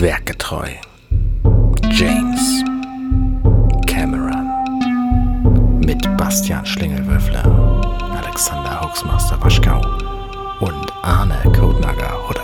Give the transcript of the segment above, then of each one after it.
Werketreu. James Cameron. Mit Bastian Schlingelwürfler, Alexander Hoaxmaster Waschkau und Arne Kodnager Huddert.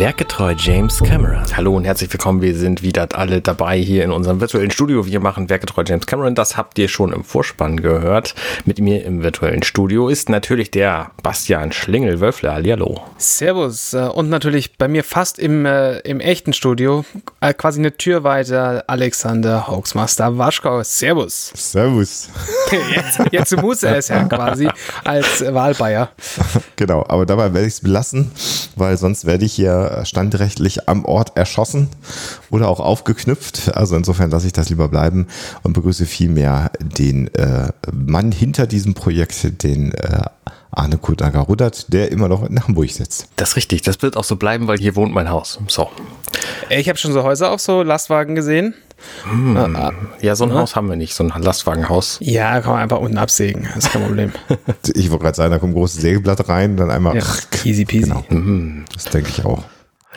Werketreu James Cameron. Hallo und herzlich willkommen. Wir sind wieder alle dabei hier in unserem virtuellen Studio. Wir machen Werketreu James Cameron. Das habt ihr schon im Vorspann gehört. Mit mir im virtuellen Studio ist natürlich der Bastian Schlingel-Wölfler. Hallo. Servus. Äh, und natürlich bei mir fast im, äh, im echten Studio, äh, quasi eine Tür weiter, Alexander Hoaxmaster Waschkau. Servus. Servus. Jetzt, jetzt muss er es ja quasi als Wahlbayer. Genau, aber dabei werde ich es belassen, weil sonst werde ich hier standrechtlich am Ort erschossen oder auch aufgeknüpft. Also insofern lasse ich das lieber bleiben und begrüße vielmehr den äh, Mann hinter diesem Projekt, den äh, Arne Kudager Rudert, der immer noch in Hamburg sitzt. Das ist richtig, das wird auch so bleiben, weil hier wohnt mein Haus. So. Ich habe schon so Häuser auf so Lastwagen gesehen. Hm. Ja, so ein ja. Haus haben wir nicht, so ein Lastwagenhaus. Ja, kann man einfach unten absägen, das ist kein Problem. ich wollte gerade sagen, da kommt ein großes Sägeblatt rein, dann einmal. Ja, easy peasy. Genau. Mhm. Das denke ich auch.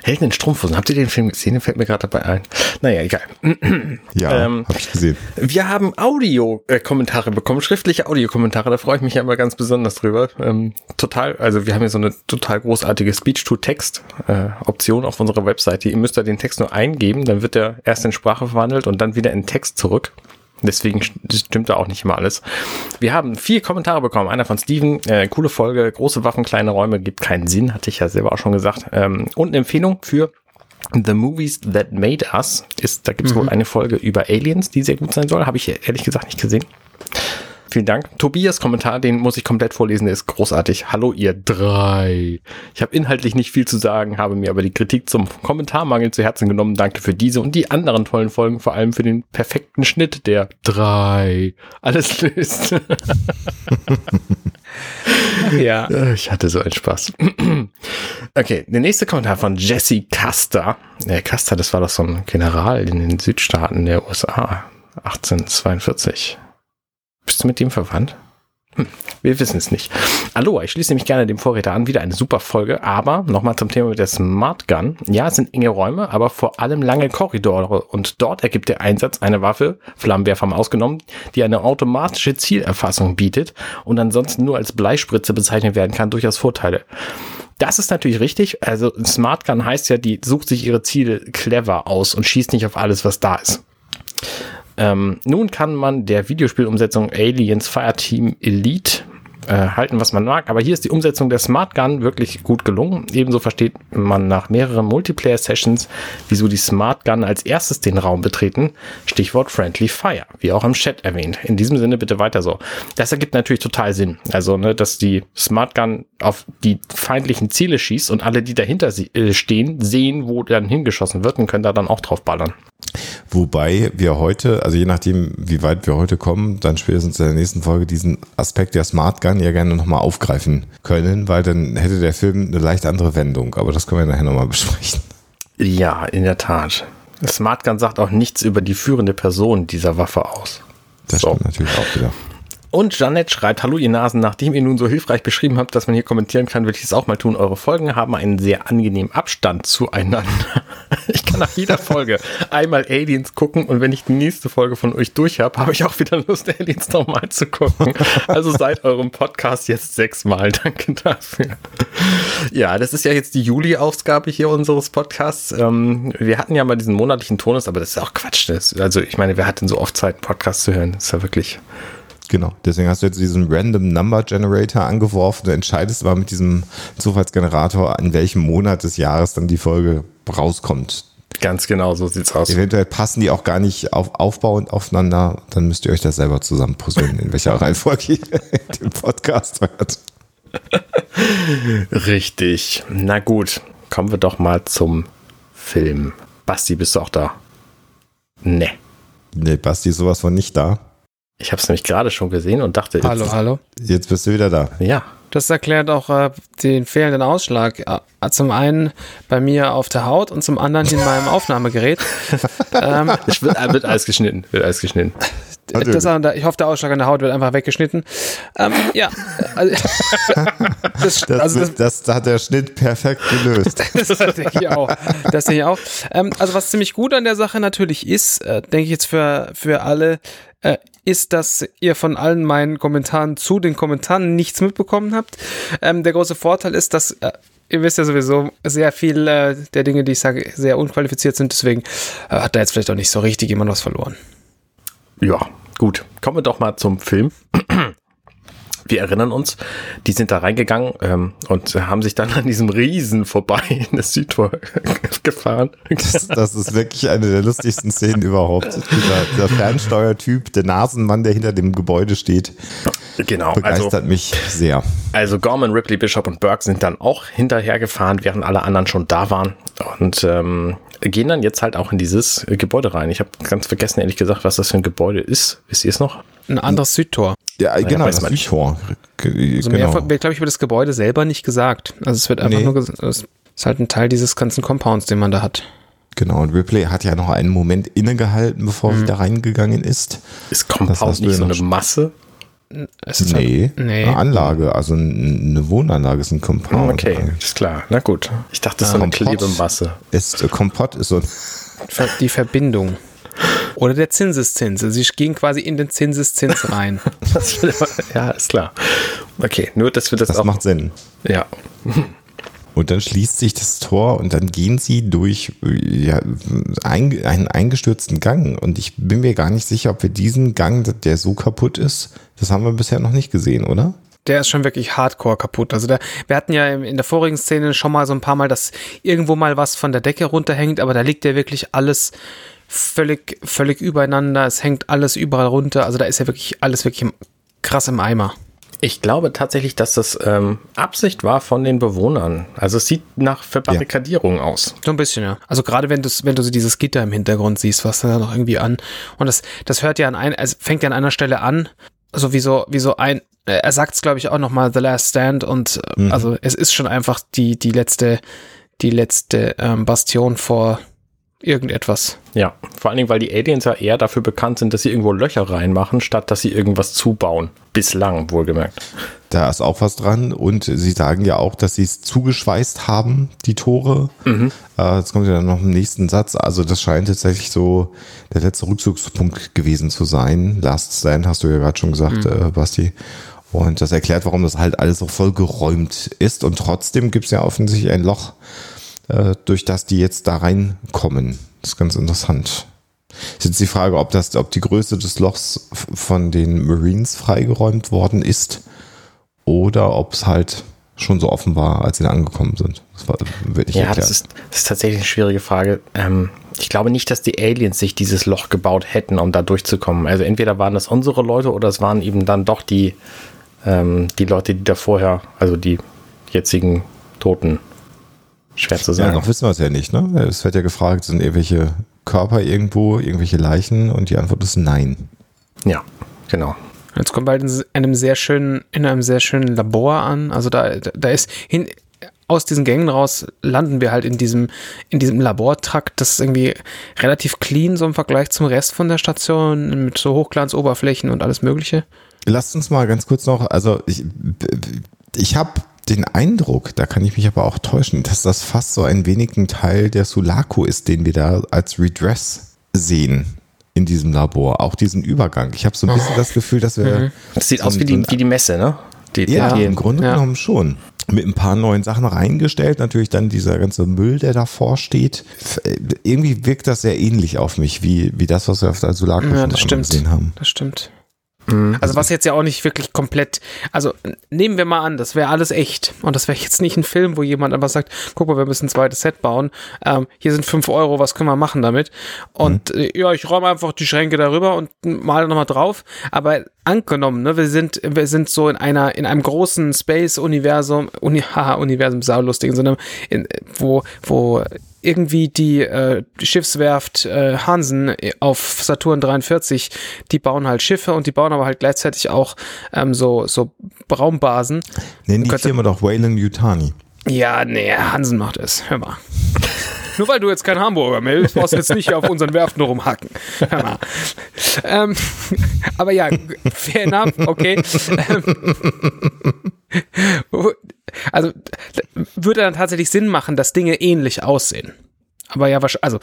Helden in Strumpfhosen. Habt ihr den Film gesehen? Der fällt mir gerade dabei ein. Naja, egal. Ja, ähm, habe ich gesehen. Wir haben Audio-Kommentare bekommen, schriftliche Audiokommentare. Da freue ich mich ja immer ganz besonders drüber. Ähm, total, also wir haben hier so eine total großartige Speech-to-Text-Option äh, auf unserer Webseite. Ihr müsst da den Text nur eingeben, dann wird der erst in Sprache verwandelt und dann wieder in Text zurück. Deswegen stimmt da auch nicht immer alles. Wir haben vier Kommentare bekommen. Einer von Steven. Äh, coole Folge. Große Waffen, kleine Räume gibt keinen Sinn. Hatte ich ja selber auch schon gesagt. Ähm, und eine Empfehlung für The Movies That Made Us. Ist, da gibt es mhm. wohl eine Folge über Aliens, die sehr gut sein soll. Habe ich ehrlich gesagt nicht gesehen. Vielen Dank. Tobias Kommentar, den muss ich komplett vorlesen, der ist großartig. Hallo ihr drei. Ich habe inhaltlich nicht viel zu sagen, habe mir aber die Kritik zum Kommentarmangel zu Herzen genommen. Danke für diese und die anderen tollen Folgen, vor allem für den perfekten Schnitt der drei. Alles löst. ja. Ich hatte so einen Spaß. okay, der nächste Kommentar von Jesse Custer. Der Custer, das war doch so ein General in den Südstaaten der USA. 1842. Bist du mit dem verwandt? Hm, wir wissen es nicht. Aloha, ich schließe mich gerne dem Vorräter an. Wieder eine super Folge. Aber nochmal zum Thema mit der Smart Gun. Ja, es sind enge Räume, aber vor allem lange Korridore. Und dort ergibt der Einsatz eine Waffe, Flammenwerfer mal ausgenommen, die eine automatische Zielerfassung bietet und ansonsten nur als Bleispritze bezeichnet werden kann, durchaus Vorteile. Das ist natürlich richtig. Also Smart Gun heißt ja, die sucht sich ihre Ziele clever aus und schießt nicht auf alles, was da ist. Ähm, nun kann man der Videospielumsetzung Aliens Fireteam Elite äh, halten, was man mag. Aber hier ist die Umsetzung der Smart Gun wirklich gut gelungen. Ebenso versteht man nach mehreren Multiplayer-Sessions, wieso die Smart Gun als erstes den Raum betreten. Stichwort Friendly Fire, wie auch im Chat erwähnt. In diesem Sinne bitte weiter so. Das ergibt natürlich total Sinn. Also, ne, dass die Smart Gun auf die feindlichen Ziele schießt und alle, die dahinter äh, stehen, sehen, wo dann hingeschossen wird und können da dann auch drauf ballern. Wobei wir heute, also je nachdem, wie weit wir heute kommen, dann spätestens in der nächsten Folge diesen Aspekt der Smart Gun ja gerne nochmal aufgreifen können, weil dann hätte der Film eine leicht andere Wendung. Aber das können wir nachher nochmal besprechen. Ja, in der Tat. Smart Gun sagt auch nichts über die führende Person dieser Waffe aus. Das so. stimmt natürlich auch wieder. Und Janet schreibt, hallo ihr Nasen, nachdem ihr nun so hilfreich beschrieben habt, dass man hier kommentieren kann, will ich es auch mal tun. Eure Folgen haben einen sehr angenehmen Abstand zueinander. Ich kann nach jeder Folge einmal Aliens gucken und wenn ich die nächste Folge von euch durch habe, habe ich auch wieder Lust, Aliens nochmal zu gucken. Also seit eurem Podcast jetzt sechsmal. Danke dafür. Ja, das ist ja jetzt die Juli-Ausgabe hier unseres Podcasts. Ähm, wir hatten ja mal diesen monatlichen Tonus, aber das ist auch Quatsch. also ich meine, wer hat denn so oft Zeit, Podcast zu hören? Das ist ja wirklich Genau, deswegen hast du jetzt diesen Random Number Generator angeworfen. Du entscheidest aber mit diesem Zufallsgenerator, in welchem Monat des Jahres dann die Folge rauskommt. Ganz genau, so sieht's aus. Eventuell passen die auch gar nicht auf, aufbauend aufeinander. Dann müsst ihr euch das selber zusammenpuzzeln, in welcher Reihenfolge ihr den Podcast hört. Richtig. Na gut, kommen wir doch mal zum Film. Basti, bist du auch da? Nee. Nee, Basti ist sowas von nicht da. Ich habe es nämlich gerade schon gesehen und dachte, jetzt, hallo, hallo. Jetzt bist du wieder da. Ja. Das erklärt auch äh, den fehlenden Ausschlag. Äh, zum einen bei mir auf der Haut und zum anderen in meinem Aufnahmegerät. ähm, es wird, wird alles geschnitten. Wird alles geschnitten. das, ich hoffe, der Ausschlag an der Haut wird einfach weggeschnitten. Ähm, ja. Also, das, das, also das, das, hat der Schnitt perfekt gelöst. das denke ich auch. Das denke ich auch. Ähm, also was ziemlich gut an der Sache natürlich ist, äh, denke ich jetzt für, für alle, äh, ist, dass ihr von allen meinen Kommentaren zu den Kommentaren nichts mitbekommen habt. Ähm, der große Vorteil ist, dass äh, ihr wisst ja sowieso, sehr viel äh, der Dinge, die ich sage, sehr unqualifiziert sind. Deswegen äh, hat da jetzt vielleicht auch nicht so richtig jemand was verloren. Ja, gut. Kommen wir doch mal zum Film. Wir erinnern uns, die sind da reingegangen ähm, und haben sich dann an diesem Riesen vorbei in das Südtor gefahren. Das, das, ist wirklich eine der lustigsten Szenen überhaupt. Dieser, dieser Fernsteuertyp, der Nasenmann, der hinter dem Gebäude steht, genau, begeistert also, mich sehr. Also Gorman, Ripley, Bishop und Burke sind dann auch hinterher gefahren, während alle anderen schon da waren. Und ähm, gehen dann jetzt halt auch in dieses Gebäude rein. Ich habe ganz vergessen, ehrlich gesagt, was das für ein Gebäude ist. Wisst ihr es noch? Ein anderes Südtor. Ja, naja, genau, das Südtor. Also genau. mehr wird, glaube ich, über das Gebäude selber nicht gesagt. Also es wird einfach nee. nur gesagt, es ist halt ein Teil dieses ganzen Compounds, den man da hat. Genau, und Ripley hat ja noch einen Moment innegehalten, bevor mhm. sie da reingegangen ist. Ist Compound nicht so eine Masse? Es ist nee, halt, nee, eine Anlage, also eine Wohnanlage ist ein Compound. Okay, ist klar. Na gut. Ich dachte, das ist so eine Klebemasse. Ist, äh, Kompott ist so ein Die Verbindung. Oder der Zinseszins. Sie gehen quasi in den Zinseszins rein. ja, ist klar. Okay, nur dass wir das, das auch. macht Sinn. Ja. Und dann schließt sich das Tor und dann gehen sie durch ja, ein, einen eingestürzten Gang. Und ich bin mir gar nicht sicher, ob wir diesen Gang, der so kaputt ist, das haben wir bisher noch nicht gesehen, oder? Der ist schon wirklich hardcore kaputt. Also der, wir hatten ja in der vorigen Szene schon mal so ein paar Mal, dass irgendwo mal was von der Decke runterhängt, aber da liegt ja wirklich alles völlig, völlig übereinander. Es hängt alles überall runter. Also da ist ja wirklich alles wirklich krass im Eimer. Ich glaube tatsächlich, dass das ähm, Absicht war von den Bewohnern. Also es sieht nach Verbarrikadierung ja. aus. So ein bisschen, ja. Also gerade wenn du wenn du so dieses Gitter im Hintergrund siehst, was da noch irgendwie an. Und das, das hört ja an ein, also fängt ja an einer Stelle an, so wie so, wie so ein, äh, er sagt es, glaube ich, auch nochmal The Last Stand und äh, mhm. also es ist schon einfach die, die letzte, die letzte ähm, Bastion vor irgendetwas. Ja, vor allen Dingen, weil die Aliens ja eher dafür bekannt sind, dass sie irgendwo Löcher reinmachen, statt dass sie irgendwas zubauen. Bislang, wohlgemerkt. Da ist auch was dran und sie sagen ja auch, dass sie es zugeschweißt haben, die Tore. Mhm. Äh, jetzt kommt ja dann noch im nächsten Satz. Also das scheint tatsächlich so der letzte Rückzugspunkt gewesen zu sein. Last Stand hast du ja gerade schon gesagt, mhm. äh, Basti. Und das erklärt, warum das halt alles so voll geräumt ist. Und trotzdem gibt es ja offensichtlich ein Loch durch das die jetzt da reinkommen. Das ist ganz interessant. Ist jetzt die Frage, ob, das, ob die Größe des Lochs von den Marines freigeräumt worden ist oder ob es halt schon so offen war, als sie da angekommen sind. Das war, ja, das ist, das ist, tatsächlich eine schwierige Frage. Ähm, ich glaube nicht, dass die Aliens sich dieses Loch gebaut hätten, um da durchzukommen. Also entweder waren das unsere Leute oder es waren eben dann doch die, ähm, die Leute, die da vorher, also die jetzigen Toten Schwer zu sagen. Ja, noch wissen wir es ja nicht. Ne? Es wird ja gefragt, sind irgendwelche Körper irgendwo, irgendwelche Leichen? Und die Antwort ist nein. Ja, genau. Jetzt kommt bald in einem sehr schönen, in einem sehr schönen Labor an. Also da, da ist hin, aus diesen Gängen raus landen wir halt in diesem, in diesem Labortrakt. Das ist irgendwie relativ clean, so im Vergleich zum Rest von der Station, mit so Hochglanzoberflächen und alles Mögliche. Lasst uns mal ganz kurz noch, also ich, ich habe den Eindruck, da kann ich mich aber auch täuschen, dass das fast so ein wenig ein Teil der Sulaco ist, den wir da als Redress sehen in diesem Labor. Auch diesen Übergang. Ich habe so ein bisschen das Gefühl, dass wir. Mhm. Das sieht so aus wie die, wie die Messe, ne? Die, ja, die, im Grunde ja. genommen schon. Mit ein paar neuen Sachen reingestellt. Natürlich dann dieser ganze Müll, der davor steht. Irgendwie wirkt das sehr ähnlich auf mich, wie, wie das, was wir auf der Sulaco ja, schon gesehen haben. Das stimmt. Mhm. Also was jetzt ja auch nicht wirklich komplett, also nehmen wir mal an, das wäre alles echt und das wäre jetzt nicht ein Film, wo jemand einfach sagt, guck mal, wir müssen ein zweites Set bauen, ähm, hier sind fünf Euro, was können wir machen damit? Und mhm. äh, ja, ich räume einfach die Schränke darüber und male nochmal drauf, aber angenommen, ne, wir sind, wir sind so in einer, in einem großen Space-Universum, Uni, haha, Universum, saulustig, sondern in, wo, wo irgendwie die, äh, Schiffswerft äh, Hansen auf Saturn 43, die bauen halt Schiffe und die bauen aber halt gleichzeitig auch ähm, so, so Raumbasen. Nennen die Firma doch Wayland Yutani. Ja, nee, Hansen macht es. Hör mal. Nur weil du jetzt kein Hamburger meldest, brauchst du jetzt nicht auf unseren Werften rumhacken. ähm, aber ja, fair enough, okay. also würde dann tatsächlich Sinn machen, dass Dinge ähnlich aussehen. Aber ja, also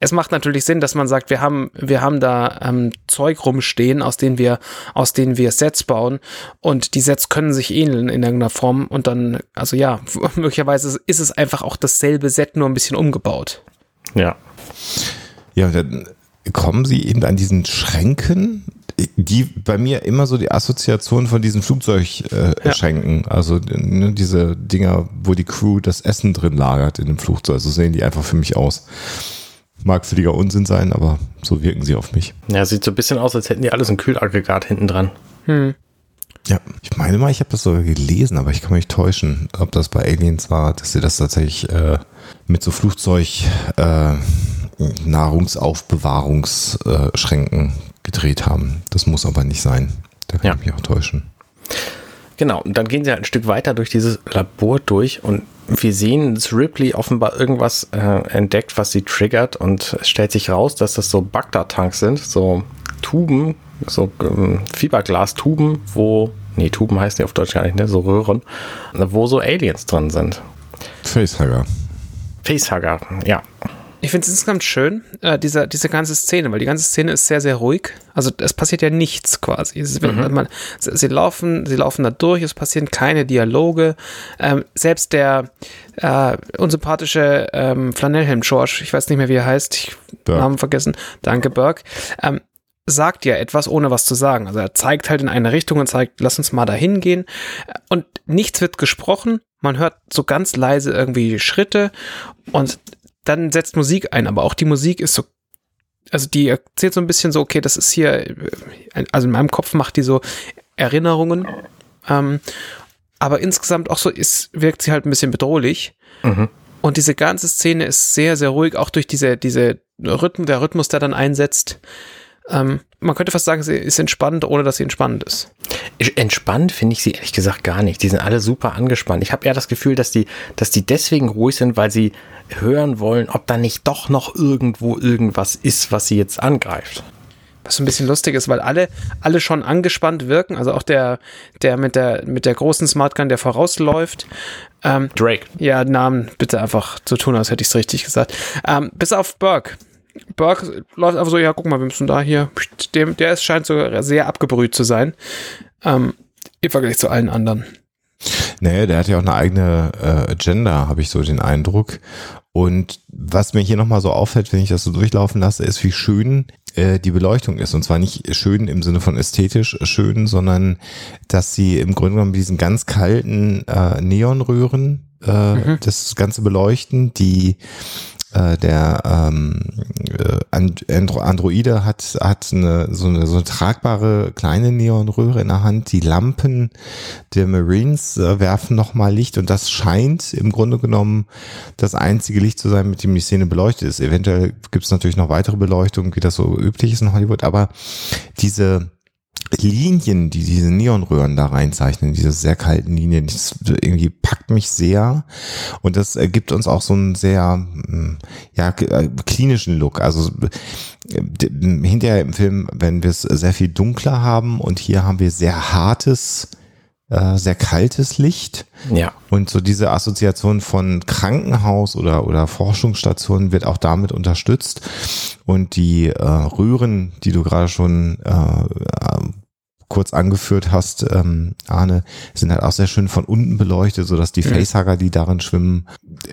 es macht natürlich Sinn, dass man sagt, wir haben, wir haben da ähm, Zeug rumstehen, aus denen wir, aus denen wir Sets bauen und die Sets können sich ähneln in irgendeiner Form und dann, also ja, möglicherweise ist es einfach auch dasselbe Set, nur ein bisschen umgebaut. Ja. Ja, dann kommen sie eben an diesen Schränken, die bei mir immer so die Assoziation von diesen Flugzeugschränken, äh, ja. also ne, diese Dinger, wo die Crew das Essen drin lagert in dem Flugzeug, so sehen die einfach für mich aus. Mag völliger Unsinn sein, aber so wirken sie auf mich. Ja, sieht so ein bisschen aus, als hätten die alles ein Kühlaggregat hinten dran. Hm. Ja, ich meine mal, ich habe das sogar gelesen, aber ich kann mich täuschen, ob das bei Aliens war, dass sie das tatsächlich äh, mit so Flugzeug äh, Nahrungsaufbewahrungsschränken gedreht haben. Das muss aber nicht sein. Da kann ja. ich mich auch täuschen. Genau, und dann gehen sie halt ein Stück weiter durch dieses Labor durch und wir sehen, dass Ripley offenbar irgendwas äh, entdeckt, was sie triggert und es stellt sich raus, dass das so Bagdad-Tanks sind, so Tuben, so ähm, Fiberglas-Tuben, wo, nee, Tuben heißt die auf Deutsch gar nicht, ne, so Röhren, wo so Aliens drin sind. Facehugger. Facehugger, ja. Ich finde es insgesamt schön, äh, diese, diese ganze Szene, weil die ganze Szene ist sehr, sehr ruhig. Also es passiert ja nichts quasi. Ist, mhm. man, sie, laufen, sie laufen da durch, es passieren keine Dialoge. Ähm, selbst der äh, unsympathische ähm, Flanellhelm George, ich weiß nicht mehr, wie er heißt, ich habe Namen vergessen, danke Burke, ähm, sagt ja etwas, ohne was zu sagen. Also er zeigt halt in eine Richtung und zeigt, lass uns mal dahin gehen. Und nichts wird gesprochen. Man hört so ganz leise irgendwie Schritte und dann setzt Musik ein, aber auch die Musik ist so, also die erzählt so ein bisschen so, okay, das ist hier, also in meinem Kopf macht die so Erinnerungen, ähm, aber insgesamt auch so ist, wirkt sie halt ein bisschen bedrohlich. Mhm. Und diese ganze Szene ist sehr, sehr ruhig, auch durch diese, diese Rhythmen, der Rhythmus, der dann einsetzt. Ähm, man könnte fast sagen, sie ist entspannt, ohne dass sie entspannt ist. Entspannt finde ich sie ehrlich gesagt gar nicht. Die sind alle super angespannt. Ich habe eher das Gefühl, dass die, dass die deswegen ruhig sind, weil sie hören wollen, ob da nicht doch noch irgendwo irgendwas ist, was sie jetzt angreift. Was so ein bisschen lustig ist, weil alle, alle schon angespannt wirken. Also auch der, der mit der, mit der großen Smartgun, der vorausläuft. Ähm, Drake. Ja, Namen bitte einfach zu tun, als hätte ich es richtig gesagt. Ähm, bis auf Burke. Burke läuft einfach so, ja, guck mal, wir müssen da hier. Der, der ist, scheint sogar sehr abgebrüht zu sein. Ähm, Im Vergleich zu allen anderen. Naja, der hat ja auch eine eigene äh, Agenda, habe ich so den Eindruck. Und was mir hier nochmal so auffällt, wenn ich das so durchlaufen lasse, ist, wie schön äh, die Beleuchtung ist. Und zwar nicht schön im Sinne von ästhetisch schön, sondern dass sie im Grunde genommen diesen ganz kalten äh, Neonröhren äh, mhm. das Ganze beleuchten, die äh, der ähm, äh, Androide hat, hat eine, so, eine, so eine tragbare kleine Neonröhre in der Hand. Die Lampen der Marines äh, werfen nochmal Licht und das scheint im Grunde genommen das einzige Licht zu sein, mit dem die Szene beleuchtet ist. Eventuell gibt es natürlich noch weitere Beleuchtungen, wie das so üblich ist in Hollywood, aber diese Linien, die diese Neonröhren da reinzeichnen, diese sehr kalten Linien, das irgendwie packt mich sehr und das gibt uns auch so einen sehr mm, ja äh, klinischen Look. Also hinterher im Film, wenn wir es sehr viel dunkler haben und hier haben wir sehr hartes äh, sehr kaltes Licht. Ja. Und so diese Assoziation von Krankenhaus oder, oder Forschungsstation wird auch damit unterstützt. Und die äh, Röhren, die du gerade schon äh, kurz angeführt hast, ähm, Arne, sind halt auch sehr schön von unten beleuchtet, so dass die mhm. Facehugger, die darin schwimmen,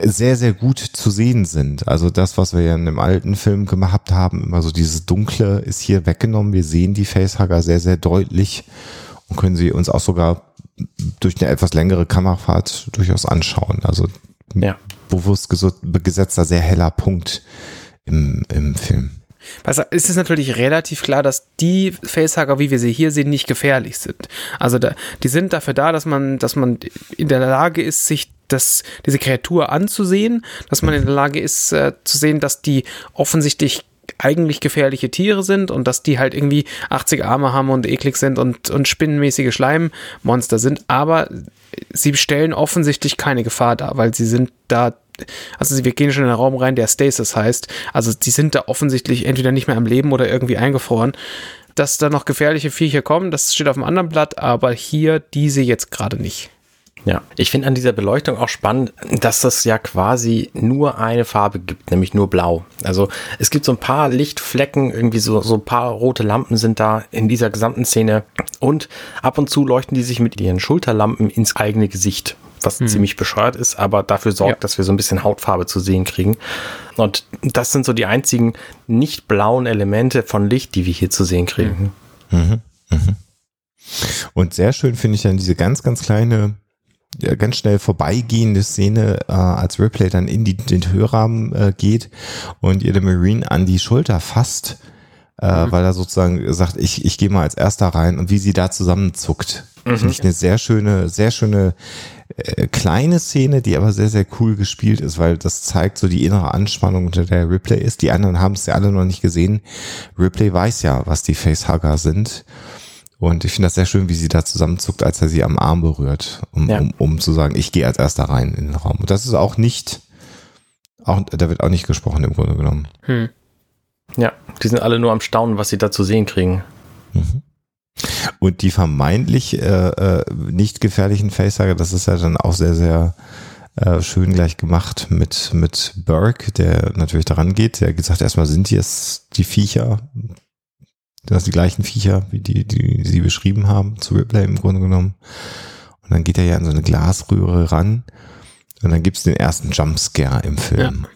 sehr, sehr gut zu sehen sind. Also das, was wir ja in dem alten Film gemacht haben, immer so dieses Dunkle ist hier weggenommen. Wir sehen die Facehugger sehr, sehr deutlich und können sie uns auch sogar durch eine etwas längere Kamerafahrt durchaus anschauen. Also ja. bewusst gesetzter, sehr heller Punkt im, im Film. Was, ist es natürlich relativ klar, dass die Facehugger, wie wir sie hier sehen, nicht gefährlich sind. Also da, die sind dafür da, dass man, dass man in der Lage ist, sich das, diese Kreatur anzusehen, dass man in der Lage ist äh, zu sehen, dass die offensichtlich eigentlich gefährliche Tiere sind und dass die halt irgendwie 80 Arme haben und eklig sind und, und spinnenmäßige Schleimmonster sind, aber sie stellen offensichtlich keine Gefahr dar, weil sie sind da also wir gehen schon in einen Raum rein, der Stasis heißt. Also die sind da offensichtlich entweder nicht mehr am Leben oder irgendwie eingefroren. Dass da noch gefährliche Viecher kommen, das steht auf dem anderen Blatt, aber hier diese jetzt gerade nicht. Ja, ich finde an dieser Beleuchtung auch spannend, dass das ja quasi nur eine Farbe gibt, nämlich nur blau. Also es gibt so ein paar Lichtflecken, irgendwie so, so ein paar rote Lampen sind da in dieser gesamten Szene und ab und zu leuchten die sich mit ihren Schulterlampen ins eigene Gesicht, was hm. ziemlich bescheuert ist, aber dafür sorgt, ja. dass wir so ein bisschen Hautfarbe zu sehen kriegen. Und das sind so die einzigen nicht blauen Elemente von Licht, die wir hier zu sehen kriegen. Mhm. Mhm. Und sehr schön finde ich dann diese ganz, ganz kleine ganz schnell vorbeigehende Szene, äh, als Ripley dann in die, den Hörrahmen äh, geht und ihr der Marine an die Schulter fasst, äh, mhm. weil er sozusagen sagt, ich, ich gehe mal als erster rein und wie sie da zusammenzuckt. Mhm. Finde ich eine sehr schöne, sehr schöne äh, kleine Szene, die aber sehr, sehr cool gespielt ist, weil das zeigt so die innere Anspannung, unter der Ripley ist. Die anderen haben es ja alle noch nicht gesehen. Ripley weiß ja, was die Facehugger sind. Und ich finde das sehr schön, wie sie da zusammenzuckt, als er sie am Arm berührt, um, ja. um, um zu sagen, ich gehe als erster rein in den Raum. Und das ist auch nicht, auch, da wird auch nicht gesprochen im Grunde genommen. Hm. Ja, die sind alle nur am Staunen, was sie da zu sehen kriegen. Mhm. Und die vermeintlich äh, äh, nicht gefährlichen Facehager, das ist ja dann auch sehr, sehr äh, schön gleich gemacht mit, mit Burke, der natürlich daran geht. Der gesagt, erstmal sind die es die Viecher, das die gleichen Viecher, wie die, die sie beschrieben haben, zu Ripley im Grunde genommen. Und dann geht er ja an so eine Glasröhre ran und dann gibt's den ersten Jumpscare im Film.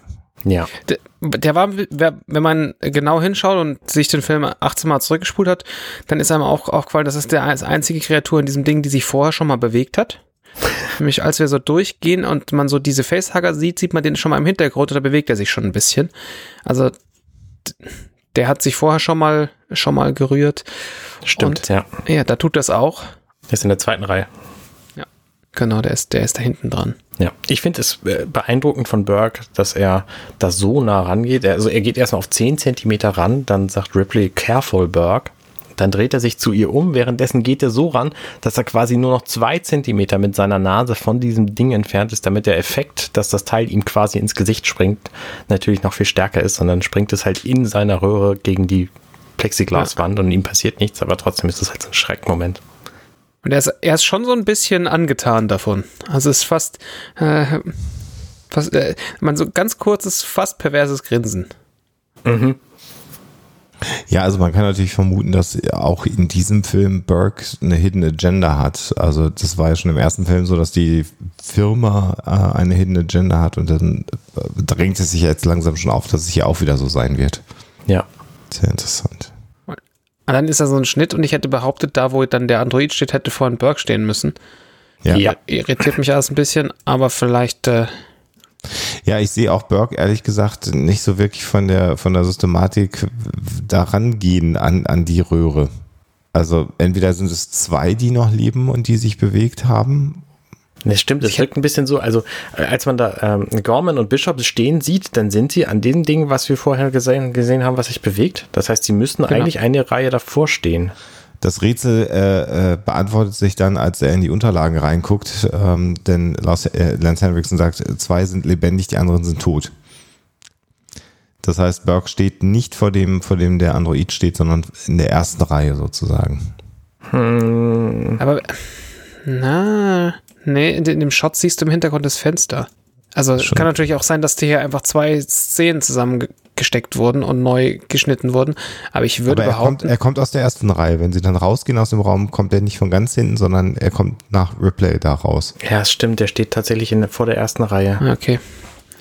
Ja. ja. Der, der, war, wenn man genau hinschaut und sich den Film 18 Mal zurückgespult hat, dann ist einem auch aufgefallen, das ist der einzige Kreatur in diesem Ding, die sich vorher schon mal bewegt hat. Nämlich als wir so durchgehen und man so diese Facehugger sieht, sieht man den schon mal im Hintergrund oder bewegt er sich schon ein bisschen. Also der hat sich vorher schon mal, schon mal gerührt. Stimmt, Und, ja. Ja, da tut das auch. Der ist in der zweiten Reihe. Ja, genau, der ist, der ist da hinten dran. Ja, ich finde es äh, beeindruckend von Burke, dass er da so nah rangeht. Also er geht erstmal auf 10 Zentimeter ran, dann sagt Ripley, careful Burke. Dann dreht er sich zu ihr um, währenddessen geht er so ran, dass er quasi nur noch zwei Zentimeter mit seiner Nase von diesem Ding entfernt ist, damit der Effekt, dass das Teil ihm quasi ins Gesicht springt, natürlich noch viel stärker ist, sondern springt es halt in seiner Röhre gegen die Plexiglaswand ja. und ihm passiert nichts, aber trotzdem ist das halt so ein Schreckmoment. Und er ist, er ist schon so ein bisschen angetan davon. Also es ist fast, äh, fast äh, man so ganz kurzes, fast perverses Grinsen. Mhm. Ja, also man kann natürlich vermuten, dass auch in diesem Film Burke eine Hidden Agenda hat. Also das war ja schon im ersten Film so, dass die Firma äh, eine Hidden Agenda hat und dann äh, drängt es sich jetzt langsam schon auf, dass es hier auch wieder so sein wird. Ja. Sehr interessant. Und dann ist da so ein Schnitt und ich hätte behauptet, da wo dann der Android steht, hätte vorhin Burke stehen müssen. Ja. ja. Irritiert mich alles ein bisschen, aber vielleicht äh, ja, ich sehe auch Burke ehrlich gesagt nicht so wirklich von der, von der Systematik daran gehen an, an die Röhre. Also entweder sind es zwei, die noch leben und die sich bewegt haben. Das stimmt, das wirkt ein bisschen so, also als man da ähm, Gorman und Bishop stehen sieht, dann sind sie an dem Ding, was wir vorher gesehen, gesehen haben, was sich bewegt. Das heißt, sie müssten genau. eigentlich eine Reihe davor stehen. Das Rätsel äh, äh, beantwortet sich dann, als er in die Unterlagen reinguckt, ähm, denn Lance, äh, Lance Henriksen sagt, zwei sind lebendig, die anderen sind tot. Das heißt, Burke steht nicht vor dem, vor dem der Android steht, sondern in der ersten Reihe sozusagen. Hm. Aber, na, nee, in dem Shot siehst du im Hintergrund das Fenster. Also Schon. kann natürlich auch sein, dass die hier einfach zwei Szenen zusammengesteckt wurden und neu geschnitten wurden. Aber ich würde Aber er behaupten. Kommt, er kommt aus der ersten Reihe. Wenn sie dann rausgehen aus dem Raum, kommt er nicht von ganz hinten, sondern er kommt nach Replay da raus. Ja, es stimmt. Der steht tatsächlich in, vor der ersten Reihe. Ah, okay.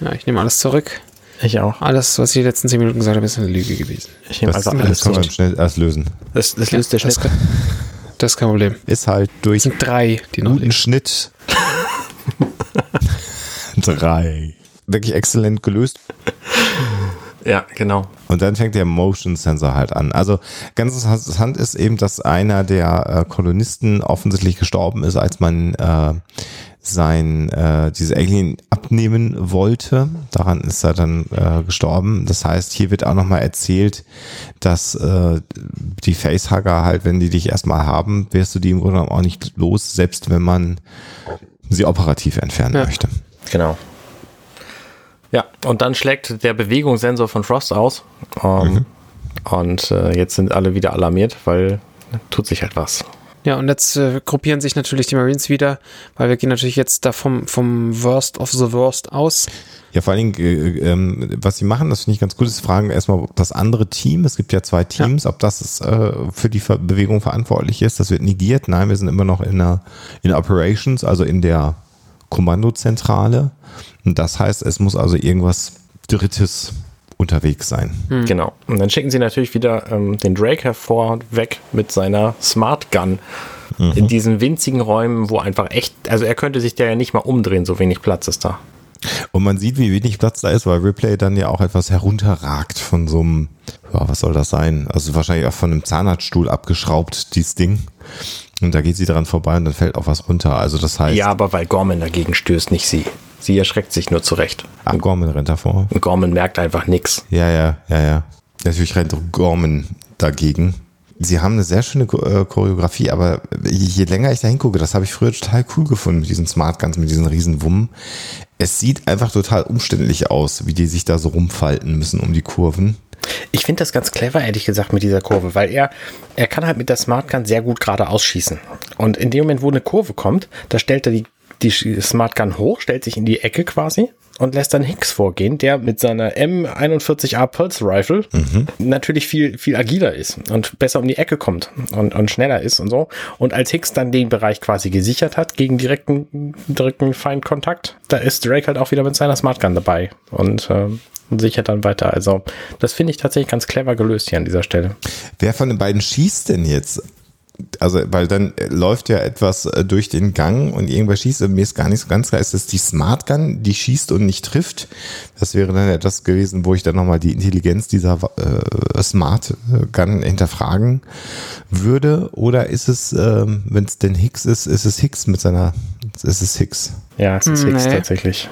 Ja, ich nehme alles zurück. Ich auch. Alles, was ich die letzten zehn Minuten gesagt habe, ist eine Lüge gewesen. Ich nehme also alles zurück. Das schnell erst lösen. Das, das löst ja, der Schnitt. Das, das, ist kein Problem. Ist halt durch. Es sind drei, die noch guten Schnitt. Drei. Wirklich exzellent gelöst. Ja, genau. Und dann fängt der Motion Sensor halt an. Also ganz interessant ist eben, dass einer der äh, Kolonisten offensichtlich gestorben ist, als man äh, sein äh, diese Alien abnehmen wollte. Daran ist er dann äh, gestorben. Das heißt, hier wird auch nochmal erzählt, dass äh, die Facehugger halt, wenn die dich erstmal haben, wirst du die im Grunde genommen auch nicht los, selbst wenn man sie operativ entfernen ja. möchte. Genau. Ja, und dann schlägt der Bewegungssensor von Frost aus. Ähm, mhm. Und äh, jetzt sind alle wieder alarmiert, weil tut sich etwas. Halt ja, und jetzt äh, gruppieren sich natürlich die Marines wieder, weil wir gehen natürlich jetzt da vom, vom Worst of the Worst aus. Ja, vor allen Dingen, äh, äh, was sie machen, das finde ich ganz gut, ist fragen erstmal, ob das andere Team, es gibt ja zwei Teams, ja. ob das ist, äh, für die Ver Bewegung verantwortlich ist. Das wird negiert. Nein, wir sind immer noch in der in Operations, also in der Kommandozentrale. Und das heißt, es muss also irgendwas Drittes unterwegs sein. Hm. Genau. Und dann schicken sie natürlich wieder ähm, den Drake hervor, weg mit seiner Smart Gun. Mhm. In diesen winzigen Räumen, wo einfach echt, also er könnte sich da ja nicht mal umdrehen, so wenig Platz ist da. Und man sieht, wie wenig Platz da ist, weil Ripley dann ja auch etwas herunterragt von so einem, ja, was soll das sein? Also wahrscheinlich auch von einem Zahnarztstuhl abgeschraubt, dieses Ding. Und da geht sie dran vorbei und dann fällt auch was runter. Also das heißt. Ja, aber weil Gorman dagegen stößt, nicht sie. Sie erschreckt sich nur zurecht. Ach, Gorman rennt davor. Und Gorman merkt einfach nichts. Ja, ja, ja, ja. Natürlich rennt Gorman dagegen. Sie haben eine sehr schöne äh, Choreografie, aber je länger ich da hingucke, das habe ich früher total cool gefunden mit diesen Smart Guns, mit diesen riesen Wummen. Es sieht einfach total umständlich aus, wie die sich da so rumfalten müssen um die Kurven. Ich finde das ganz clever, ehrlich gesagt, mit dieser Kurve, weil er, er kann halt mit der Smart Gun sehr gut gerade ausschießen. Und in dem Moment, wo eine Kurve kommt, da stellt er die, die Smart Gun hoch, stellt sich in die Ecke quasi und lässt dann Hicks vorgehen, der mit seiner M41A Pulse Rifle mhm. natürlich viel, viel agiler ist und besser um die Ecke kommt und, und schneller ist und so. Und als Hicks dann den Bereich quasi gesichert hat gegen direkten, direkten Feindkontakt, da ist Drake halt auch wieder mit seiner Smart Gun dabei und äh, sichert dann weiter. Also das finde ich tatsächlich ganz clever gelöst hier an dieser Stelle. Wer von den beiden schießt denn jetzt? Also, weil dann läuft ja etwas äh, durch den Gang und irgendwer schießt und mir ist gar nicht so ganz klar, ist das die Smart Gun, die schießt und nicht trifft? Das wäre dann etwas gewesen, wo ich dann nochmal die Intelligenz dieser äh, Smart Gun hinterfragen würde. Oder ist es, ähm, wenn es denn Hicks ist, ist es Hicks mit seiner, ist es Hicks? Ja, es ist Hicks nee. tatsächlich.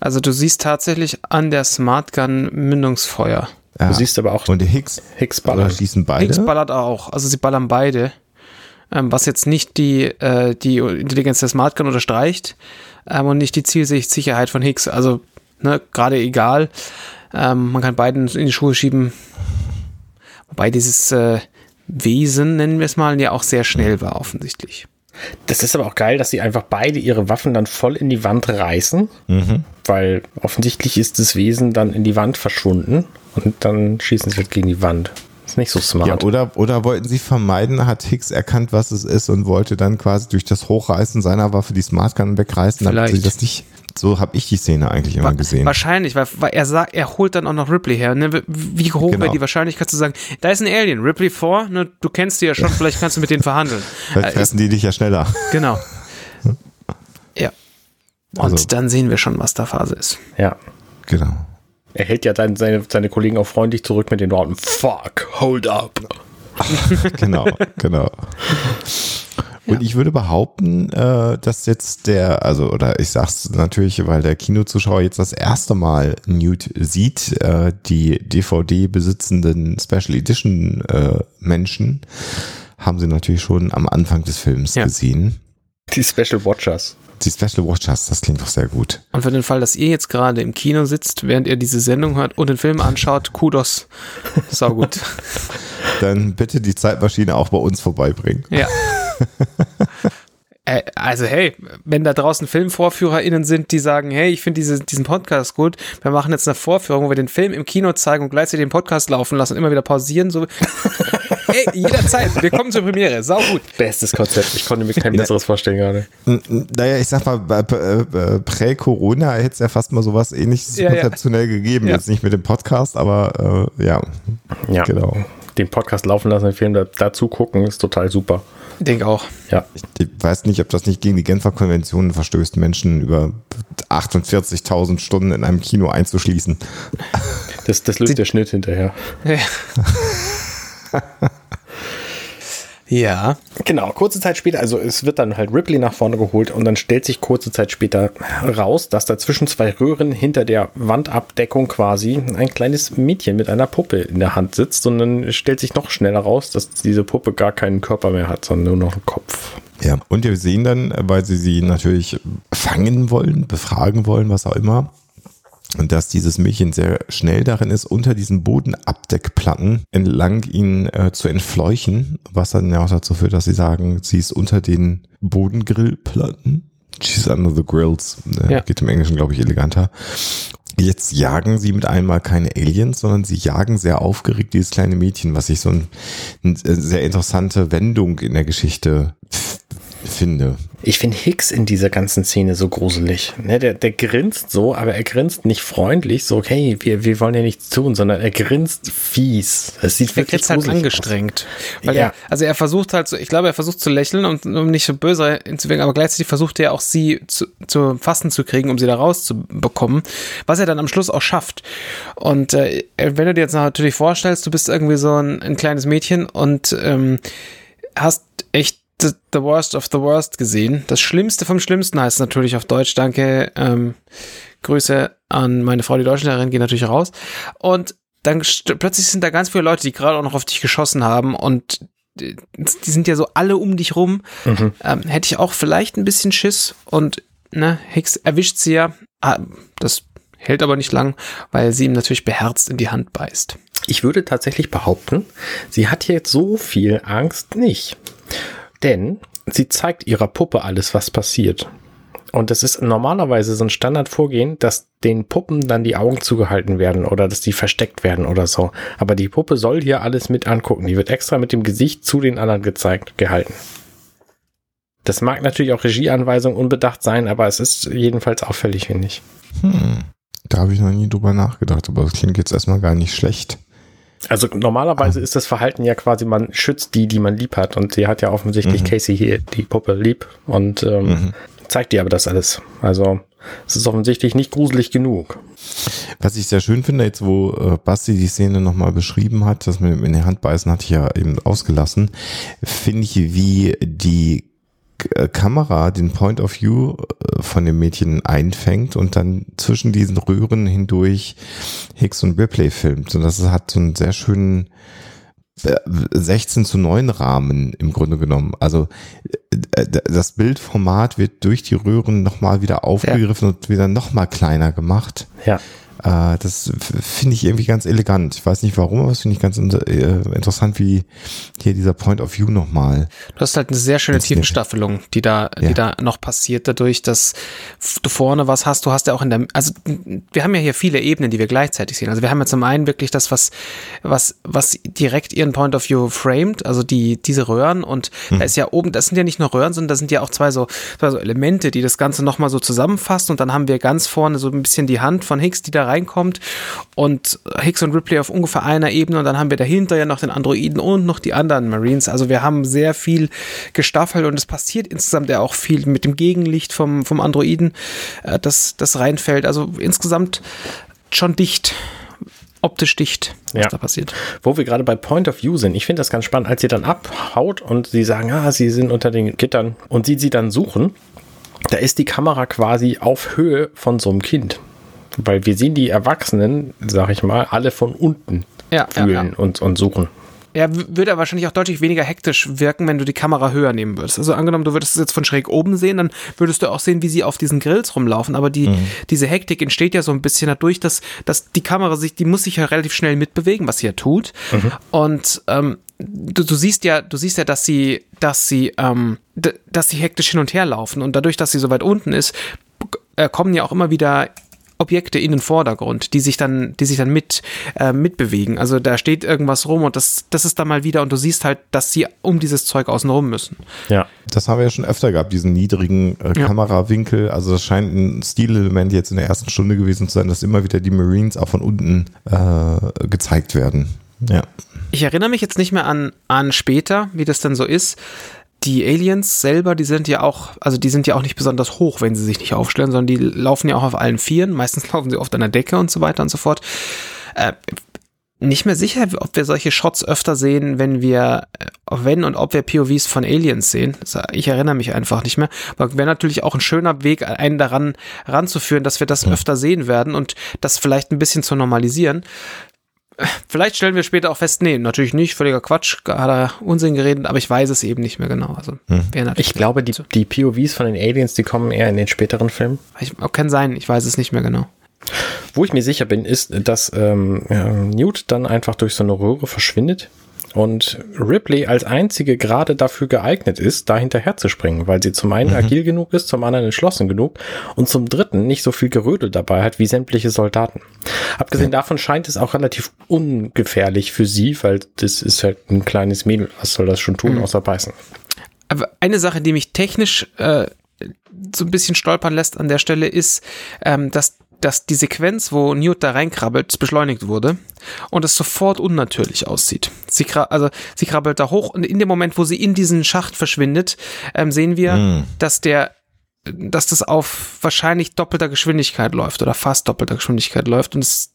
Also du siehst tatsächlich an der Smart Gun Mündungsfeuer. Ja. Du siehst aber auch. Und die Hicks, Hicks ballert. schießen beide. Hicks ballert auch. Also sie ballern beide ähm, was jetzt nicht die, äh, die Intelligenz der Smart Gun unterstreicht ähm, und nicht die Zielsicherheit von Higgs. Also ne, gerade egal. Ähm, man kann beiden in die Schuhe schieben. Wobei dieses äh, Wesen, nennen wir es mal, ja auch sehr schnell war, offensichtlich. Das ist aber auch geil, dass sie einfach beide ihre Waffen dann voll in die Wand reißen, mhm. weil offensichtlich ist das Wesen dann in die Wand verschwunden und dann schießen sie halt gegen die Wand nicht so smart. Ja, oder, oder wollten sie vermeiden, hat Hicks erkannt, was es ist und wollte dann quasi durch das Hochreißen seiner Waffe die Smartgun wegreißen, damit sie das nicht so habe ich die Szene eigentlich immer gesehen. Wahrscheinlich, weil, weil er sagt, er holt dann auch noch Ripley her. Ne? Wie hoch genau. wäre die Wahrscheinlichkeit zu sagen, da ist ein Alien, Ripley vor, ne? du kennst die ja schon, vielleicht kannst du mit denen verhandeln. Vielleicht äh, fressen die dich ja schneller. Genau. ja. Und also. dann sehen wir schon, was da Phase ist. Ja. Genau. Er hält ja dann seine, seine Kollegen auch freundlich zurück mit den Worten Fuck, hold up. genau, genau. Und ja. ich würde behaupten, äh, dass jetzt der, also, oder ich sag's natürlich, weil der Kinozuschauer jetzt das erste Mal Newt sieht, äh, die DVD besitzenden Special Edition äh, Menschen haben sie natürlich schon am Anfang des Films ja. gesehen. Die Special Watchers. Die Special Watchers, das klingt doch sehr gut. Und für den Fall, dass ihr jetzt gerade im Kino sitzt, während ihr diese Sendung hört und den Film anschaut, Kudos. Sau gut. Dann bitte die Zeitmaschine auch bei uns vorbeibringen. Ja. Äh, also hey, wenn da draußen FilmvorführerInnen sind, die sagen, hey, ich finde diese, diesen Podcast gut, wir machen jetzt eine Vorführung, wo wir den Film im Kino zeigen und gleichzeitig den Podcast laufen lassen und immer wieder pausieren, so. hey, jederzeit, wir kommen zur Premiere, sau gut. Bestes Konzept, ich konnte mir kein besseres vorstellen gerade. Naja, ich sag mal, äh, prä-Corona hätte es ja fast mal sowas ähnliches ja, konzeptionell ja. gegeben, ja. jetzt nicht mit dem Podcast, aber äh, ja. Ja, genau. Den Podcast laufen lassen, den Film dazu gucken, ist total super. Ich denke auch. Ja. Ich weiß nicht, ob das nicht gegen die Genfer Konvention verstößt, Menschen über 48.000 Stunden in einem Kino einzuschließen. Das, das löst der Schnitt hinterher. Ja. Ja. Genau, kurze Zeit später, also es wird dann halt Ripley nach vorne geholt und dann stellt sich kurze Zeit später raus, dass da zwischen zwei Röhren hinter der Wandabdeckung quasi ein kleines Mädchen mit einer Puppe in der Hand sitzt und dann stellt sich noch schneller raus, dass diese Puppe gar keinen Körper mehr hat, sondern nur noch einen Kopf. Ja, und wir sehen dann, weil sie sie natürlich fangen wollen, befragen wollen, was auch immer, dass dieses Mädchen sehr schnell darin ist, unter diesen Bodenabdeckplatten entlang ihn äh, zu entfleuchen, was dann ja auch dazu führt, dass sie sagen, sie ist unter den Bodengrillplatten. She's under the grills. Äh, ja. Geht im Englischen, glaube ich, eleganter. Jetzt jagen sie mit einmal keine Aliens, sondern sie jagen sehr aufgeregt dieses kleine Mädchen, was ich so ein, eine sehr interessante Wendung in der Geschichte finde. Ich finde Hicks in dieser ganzen Szene so gruselig. Ne, der, der grinst so, aber er grinst nicht freundlich, so, okay, wir, wir wollen ja nichts tun, sondern er grinst fies. Es sieht wirklich er halt angestrengt. Aus. Weil ja. er, also er versucht halt so, ich glaube, er versucht zu lächeln und um nicht so böse hinzuwirken, aber gleichzeitig versucht er auch sie zu, zu fassen zu kriegen, um sie da rauszubekommen, was er dann am Schluss auch schafft. Und äh, wenn du dir jetzt natürlich vorstellst, du bist irgendwie so ein, ein kleines Mädchen und ähm, hast echt the, the Worst of the Worst gesehen. Das Schlimmste vom Schlimmsten heißt natürlich auf Deutsch. Danke. Ähm, Grüße an meine Frau, die Deutschlehrerin, gehen natürlich raus. Und dann plötzlich sind da ganz viele Leute, die gerade auch noch auf dich geschossen haben und die, die sind ja so alle um dich rum. Mhm. Ähm, hätte ich auch vielleicht ein bisschen Schiss und ne, Hicks erwischt sie ja. Ah, das hält aber nicht lang, weil sie ihm natürlich beherzt in die Hand beißt. Ich würde tatsächlich behaupten, sie hat jetzt so viel Angst nicht. Denn sie zeigt ihrer Puppe alles, was passiert. Und es ist normalerweise so ein Standardvorgehen, dass den Puppen dann die Augen zugehalten werden oder dass die versteckt werden oder so. Aber die Puppe soll hier alles mit angucken. Die wird extra mit dem Gesicht zu den anderen gezeigt, gehalten. Das mag natürlich auch Regieanweisung unbedacht sein, aber es ist jedenfalls auffällig, finde ich. Hm. Da habe ich noch nie drüber nachgedacht, aber das klingt jetzt erstmal gar nicht schlecht. Also normalerweise ah. ist das Verhalten ja quasi, man schützt die, die man lieb hat. Und sie hat ja offensichtlich mhm. Casey hier die Puppe lieb und ähm, mhm. zeigt ihr aber das alles. Also es ist offensichtlich nicht gruselig genug. Was ich sehr schön finde, jetzt wo äh, Basti die Szene nochmal beschrieben hat, das mit dem in die Hand beißen hatte ich ja eben ausgelassen, finde ich, wie die äh, Kamera den Point of View äh, von dem Mädchen einfängt und dann zwischen diesen Röhren hindurch Hicks und Ripley filmt. Und das hat so einen sehr schönen 16 äh, zu 9 Rahmen im Grunde genommen. Also das Bildformat wird durch die Röhren nochmal wieder aufgegriffen ja. und wieder nochmal kleiner gemacht. Ja. Äh, das finde ich irgendwie ganz elegant. Ich weiß nicht warum, aber das finde ich ganz äh, interessant, wie hier dieser Point of View nochmal. Du hast halt eine sehr schöne Tiefenstaffelung, die da, ja. die da noch passiert, dadurch, dass du vorne was hast. Du hast ja auch in der, also wir haben ja hier viele Ebenen, die wir gleichzeitig sehen. Also wir haben ja zum einen wirklich das, was, was, was direkt ihren Point of View framed, also die, diese Röhren und hm. da ist ja oben, das sind ja nicht nur Röhren, sondern da sind ja auch zwei so, zwei so Elemente, die das Ganze nochmal so zusammenfassen und dann haben wir ganz vorne so ein bisschen die Hand von Hicks, die da reinkommt und Hicks und Ripley auf ungefähr einer Ebene und dann haben wir dahinter ja noch den Androiden und noch die anderen Marines. Also wir haben sehr viel gestaffelt und es passiert insgesamt ja auch viel mit dem Gegenlicht vom, vom Androiden, äh, das, das reinfällt. Also insgesamt schon dicht optisch dicht, was ja. da passiert. Wo wir gerade bei Point of View sind, ich finde das ganz spannend, als sie dann abhaut und sie sagen, ah, sie sind unter den Gittern und sie sie dann suchen, da ist die Kamera quasi auf Höhe von so einem Kind. Weil wir sehen die Erwachsenen, sag ich mal, alle von unten ja, fühlen ja, ja. Und, und suchen. Ja, würde er wahrscheinlich auch deutlich weniger hektisch wirken, wenn du die Kamera höher nehmen würdest. Also angenommen, du würdest es jetzt von schräg oben sehen, dann würdest du auch sehen, wie sie auf diesen Grills rumlaufen. Aber die, mhm. diese Hektik entsteht ja so ein bisschen dadurch, dass, dass die Kamera sich, die muss sich ja relativ schnell mitbewegen, was sie ja tut. Mhm. Und ähm, du, du siehst ja, du siehst ja, dass sie, dass sie, ähm, dass sie hektisch hin und her laufen. Und dadurch, dass sie so weit unten ist, äh, kommen ja auch immer wieder Objekte in den Vordergrund, die sich dann, die sich dann mit, äh, mitbewegen. Also da steht irgendwas rum und das, das ist dann mal wieder und du siehst halt, dass sie um dieses Zeug außen rum müssen. Ja. Das haben wir ja schon öfter gehabt, diesen niedrigen äh, ja. Kamerawinkel. Also das scheint ein Stilelement jetzt in der ersten Stunde gewesen zu sein, dass immer wieder die Marines auch von unten äh, gezeigt werden. Ja. Ich erinnere mich jetzt nicht mehr an, an später, wie das dann so ist die Aliens selber, die sind ja auch, also die sind ja auch nicht besonders hoch, wenn sie sich nicht aufstellen, sondern die laufen ja auch auf allen Vieren. Meistens laufen sie oft an der Decke und so weiter und so fort. Äh, nicht mehr sicher, ob wir solche Shots öfter sehen, wenn wir, äh, wenn und ob wir POVs von Aliens sehen. Ich erinnere mich einfach nicht mehr. Aber wäre natürlich auch ein schöner Weg, einen daran ranzuführen, dass wir das ja. öfter sehen werden und das vielleicht ein bisschen zu normalisieren. Vielleicht stellen wir später auch fest, nee, natürlich nicht, völliger Quatsch, hat er Unsinn geredet, aber ich weiß es eben nicht mehr genau. Also, hm. Ich glaube, die, die POVs von den Aliens, die kommen eher in den späteren Filmen. Ich, kann sein, ich weiß es nicht mehr genau. Wo ich mir sicher bin, ist, dass ähm, Newt dann einfach durch so eine Röhre verschwindet und Ripley als einzige gerade dafür geeignet ist, da hinterher zu springen, weil sie zum einen mhm. agil genug ist, zum anderen entschlossen genug und zum dritten nicht so viel Gerödel dabei hat wie sämtliche Soldaten. Abgesehen ja. davon scheint es auch relativ ungefährlich für sie, weil das ist halt ein kleines Mädel. Was soll das schon tun, mhm. außer beißen? Aber eine Sache, die mich technisch äh, so ein bisschen stolpern lässt an der Stelle, ist, ähm, dass dass die Sequenz, wo Newt da reinkrabbelt, beschleunigt wurde und es sofort unnatürlich aussieht. Sie, also, sie krabbelt da hoch und in dem Moment, wo sie in diesen Schacht verschwindet, ähm, sehen wir, mm. dass der dass das auf wahrscheinlich doppelter Geschwindigkeit läuft oder fast doppelter Geschwindigkeit läuft und es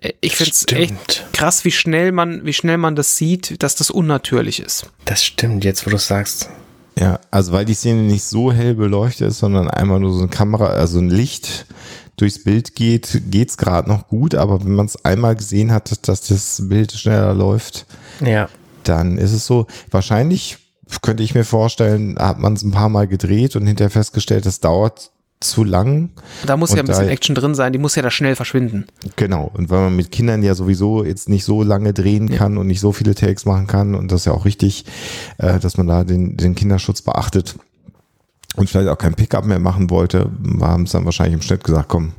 äh, ich finde es echt krass, wie schnell man, wie schnell man das sieht, dass das unnatürlich ist. Das stimmt, jetzt wo du sagst. Ja, also weil die Szene nicht so hell beleuchtet ist, sondern einmal nur so eine Kamera, also ein Licht durchs Bild geht, geht's gerade noch gut, aber wenn man es einmal gesehen hat, dass das Bild schneller läuft, ja. dann ist es so. Wahrscheinlich könnte ich mir vorstellen, hat man es ein paar Mal gedreht und hinterher festgestellt, das dauert zu lang. Da muss und ja ein bisschen Action drin sein, die muss ja da schnell verschwinden. Genau, und weil man mit Kindern ja sowieso jetzt nicht so lange drehen kann ja. und nicht so viele Takes machen kann, und das ist ja auch richtig, äh, dass man da den, den Kinderschutz beachtet und vielleicht auch kein Pickup mehr machen wollte, haben es dann wahrscheinlich im Schnitt gesagt, komm,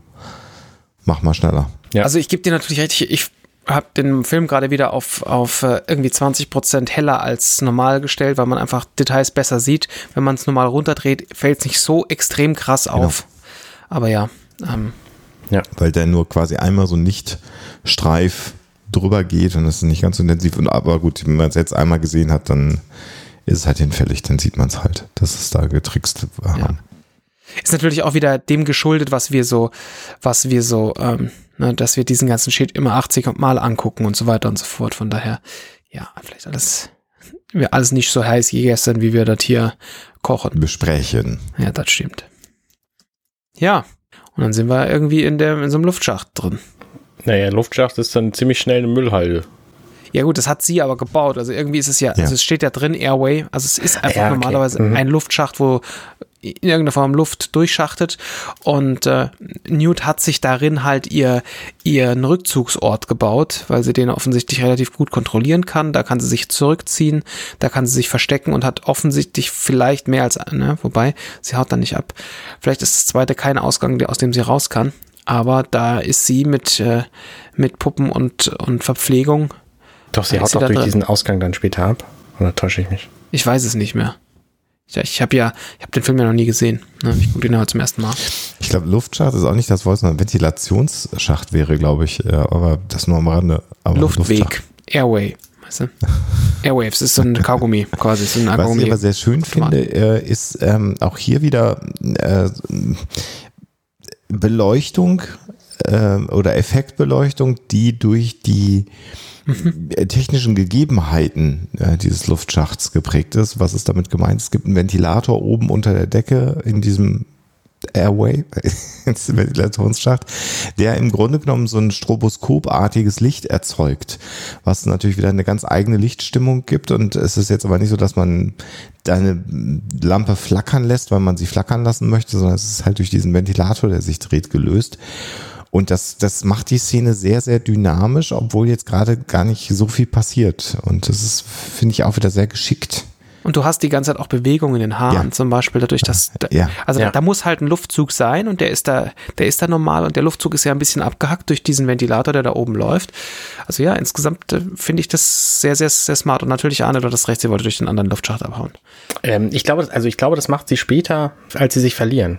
mach mal schneller. Ja. Also ich gebe dir natürlich recht, ich, ich habe den Film gerade wieder auf, auf äh, irgendwie 20 Prozent heller als normal gestellt, weil man einfach Details besser sieht. Wenn man es normal runterdreht, fällt es nicht so extrem krass genau. auf. Aber ja. Ähm, ja. Weil der nur quasi einmal so nicht Streif drüber geht und es ist nicht ganz so intensiv. Und aber gut, wenn man es jetzt einmal gesehen hat, dann ist es halt hinfällig, dann sieht man es halt, dass es da getrickst haben. Ja. Ist natürlich auch wieder dem geschuldet, was wir so, was wir so, ähm, ne, dass wir diesen ganzen Shit immer 80 Mal angucken und so weiter und so fort. Von daher, ja, vielleicht alles, wir alles nicht so heiß wie gestern, wie wir das hier kochen. Besprechen. Ja, das stimmt. Ja, und dann sind wir irgendwie in, der, in so einem Luftschacht drin. Naja, Luftschacht ist dann ziemlich schnell eine Müllhalde. Ja gut, das hat sie aber gebaut. Also irgendwie ist es ja, ja. also es steht ja drin Airway. Also es ist einfach ja, okay. normalerweise mhm. ein Luftschacht, wo in irgendeiner Form Luft durchschachtet und äh, Newt hat sich darin halt ihr ihren Rückzugsort gebaut, weil sie den offensichtlich relativ gut kontrollieren kann. Da kann sie sich zurückziehen, da kann sie sich verstecken und hat offensichtlich vielleicht mehr als ne, wobei sie haut dann nicht ab. Vielleicht ist das zweite kein Ausgang, aus dem sie raus kann, aber da ist sie mit äh, mit Puppen und und Verpflegung doch, sie haut doch durch drin. diesen Ausgang dann später ab. Oder täusche ich mich? Ich weiß es nicht mehr. Ich, ich habe ja, ich habe den Film ja noch nie gesehen. Ne? Ich gucke ihn heute zum ersten Mal. Ich glaube, Luftschacht ist auch nicht das Wort, sondern Ventilationsschacht wäre, glaube ich. Ja, aber das nur am Rande. Aber Luftweg, Airway. Weißt du? Airwaves ist so ein Kaugummi quasi. So ein Was ich aber sehr schön finde, äh, ist ähm, auch hier wieder äh, Beleuchtung äh, oder Effektbeleuchtung, die durch die mhm. technischen Gegebenheiten äh, dieses Luftschachts geprägt ist. Was ist damit gemeint? Es gibt einen Ventilator oben unter der Decke in diesem Airway, Ventilationsschacht, der im Grunde genommen so ein stroboskopartiges Licht erzeugt, was natürlich wieder eine ganz eigene Lichtstimmung gibt. Und es ist jetzt aber nicht so, dass man deine Lampe flackern lässt, weil man sie flackern lassen möchte, sondern es ist halt durch diesen Ventilator, der sich dreht, gelöst. Und das, das macht die Szene sehr, sehr dynamisch, obwohl jetzt gerade gar nicht so viel passiert. Und das ist, finde ich, auch wieder sehr geschickt. Und du hast die ganze Zeit auch Bewegungen in den Haaren, ja. zum Beispiel dadurch, dass, ja. also ja. Da, da, muss halt ein Luftzug sein und der ist da, der ist da normal und der Luftzug ist ja ein bisschen abgehackt durch diesen Ventilator, der da oben läuft. Also ja, insgesamt äh, finde ich das sehr, sehr, sehr smart und natürlich ahne du das rechts, sie wollte durch den anderen Luftschacht abhauen. Ähm, ich glaube, also ich glaube, das macht sie später, als sie sich verlieren.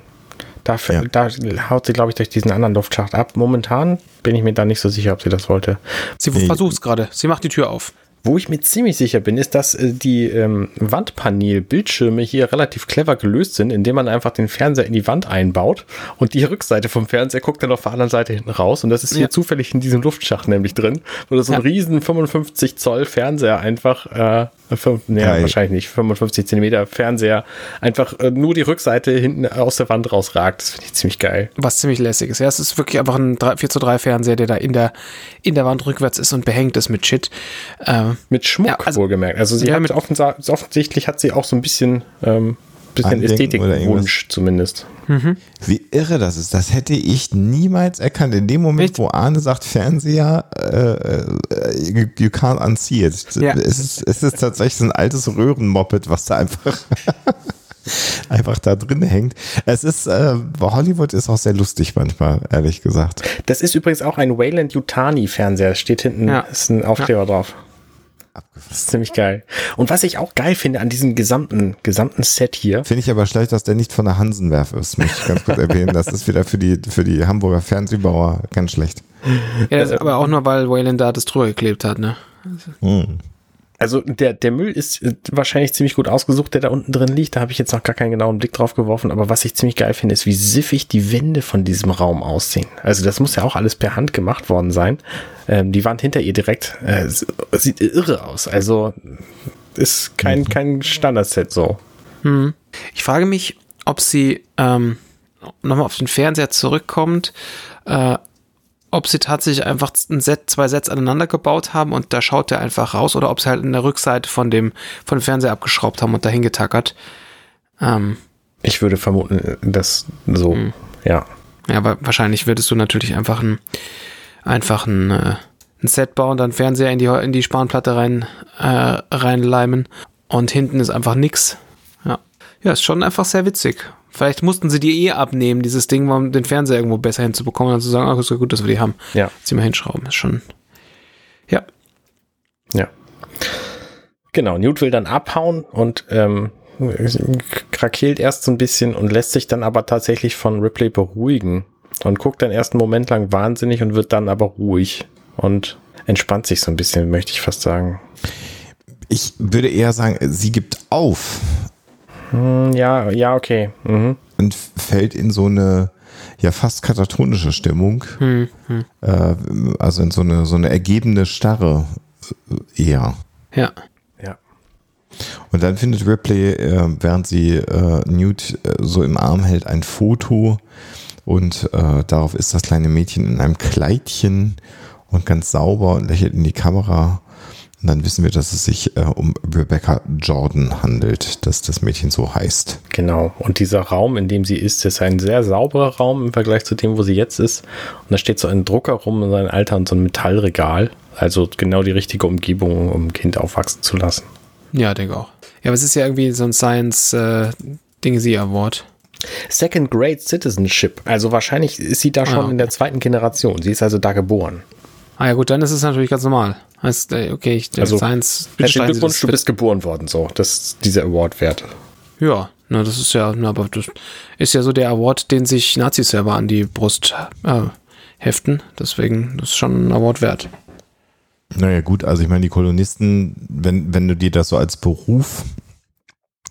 Da, ja. da haut sie, glaube ich, durch diesen anderen Luftschacht ab. Momentan bin ich mir da nicht so sicher, ob sie das wollte. Sie versucht es gerade. Sie macht die Tür auf. Wo ich mir ziemlich sicher bin, ist, dass äh, die ähm, Wandpanel-Bildschirme hier relativ clever gelöst sind, indem man einfach den Fernseher in die Wand einbaut und die Rückseite vom Fernseher guckt dann auf der anderen Seite hinten raus. Und das ist hier ja. zufällig in diesem Luftschacht nämlich drin, wo das so ein ja. riesen 55 Zoll Fernseher einfach äh, Fünf, nee, wahrscheinlich nicht. 55 Zentimeter Fernseher. Einfach äh, nur die Rückseite hinten aus der Wand rausragt. Das finde ich ziemlich geil. Was ziemlich lässig ist. Ja, es ist wirklich einfach ein 3, 4 zu 3 Fernseher, der da in der, in der Wand rückwärts ist und behängt ist mit Shit. Mit Schmuck, ja, also, wohlgemerkt. Also sie ja, hat offens offensichtlich hat sie auch so ein bisschen ähm, bisschen Ästhetikwunsch zumindest. Wie irre das ist. Das hätte ich niemals erkannt. In dem Moment, Echt? wo Arne sagt, Fernseher, äh, äh, you, you can't unsee it. Ja. Es, ist, es ist tatsächlich so ein altes Röhrenmoped, was da einfach, einfach da drin hängt. Es ist, äh, Hollywood ist auch sehr lustig manchmal, ehrlich gesagt. Das ist übrigens auch ein Wayland Yutani Fernseher. Steht hinten, Ja. ist ein Aufkleber drauf. Das ist ziemlich geil. Und was ich auch geil finde an diesem gesamten, gesamten Set hier, Finde ich aber schlecht, dass der nicht von der Hansenwerf ist, möchte ich ganz kurz erwähnen. Das ist wieder für die, für die Hamburger Fernsehbauer ganz schlecht. Ja, das ist aber auch nur, weil Wayland da das drüber geklebt hat, ne? Hm. Also der, der Müll ist äh, wahrscheinlich ziemlich gut ausgesucht, der da unten drin liegt. Da habe ich jetzt noch gar keinen genauen Blick drauf geworfen. Aber was ich ziemlich geil finde, ist, wie siffig die Wände von diesem Raum aussehen. Also das muss ja auch alles per Hand gemacht worden sein. Ähm, die Wand hinter ihr direkt äh, sieht irre aus. Also ist kein, kein Standardset so. Ich frage mich, ob sie ähm, nochmal auf den Fernseher zurückkommt, äh, ob sie tatsächlich einfach ein Set, zwei Sets aneinander gebaut haben und da schaut der einfach raus oder ob sie halt in der Rückseite von dem, von dem Fernseher abgeschraubt haben und dahin getackert. Ähm, Ich würde vermuten, dass so, ja. ja, aber wahrscheinlich würdest du natürlich einfach ein, einfach ein, äh, ein Set bauen, dann Fernseher in die, in die Spanplatte rein, äh, reinleimen und hinten ist einfach nix. Ja. Ja, ist schon einfach sehr witzig. Vielleicht mussten sie die eh abnehmen, dieses Ding, um den Fernseher irgendwo besser hinzubekommen und dann zu sagen, ach, ist ja gut, dass wir die haben. Ja. Sie mal hinschrauben, ist schon. Ja. Ja. Genau, Newt will dann abhauen und ähm, krakeelt erst so ein bisschen und lässt sich dann aber tatsächlich von Ripley beruhigen und guckt dann erst einen Moment lang wahnsinnig und wird dann aber ruhig und entspannt sich so ein bisschen, möchte ich fast sagen. Ich würde eher sagen, sie gibt auf Ja, ja, okay. Mhm. und fällt in so eine ja fast katatonische Stimmung. Hm, Äh, also in so eine, so eine ergebene Starre äh, eher. Ja. Ja. Und dann findet Ripley, äh, während sie äh, Newt äh, so im Arm hält, ein Foto und äh, darauf ist das kleine Mädchen in einem Kleidchen und ganz sauber und lächelt in die Kamera. Und dann wissen wir, dass es sich äh, um Rebecca Jordan handelt, dass das Mädchen so heißt. Genau. Und dieser Raum, in dem sie ist, ist ein sehr sauberer Raum im Vergleich zu dem, wo sie jetzt ist. Und da steht so ein Drucker rum in seinem Alter und so ein Metallregal. Also genau die richtige Umgebung, um ein Kind aufwachsen zu lassen. Ja, denke auch. Ja, aber es ist ja irgendwie so ein Science äh. Second Grade Citizenship. Also wahrscheinlich ist sie da schon Ah. in der zweiten Generation. Sie ist also da geboren. Ah ja gut, dann ist es natürlich ganz normal. Heißt, äh, okay, ich, Also, Science Herzlichen Glückwunsch, das du bist geboren worden. So, das ist dieser Award wert. Ja, na, das ist ja, na, aber das ist ja so der Award, den sich Nazis selber an die Brust äh, heften. Deswegen, das ist schon ein Award wert. Naja, gut, also ich meine, die Kolonisten, wenn, wenn du dir das so als Beruf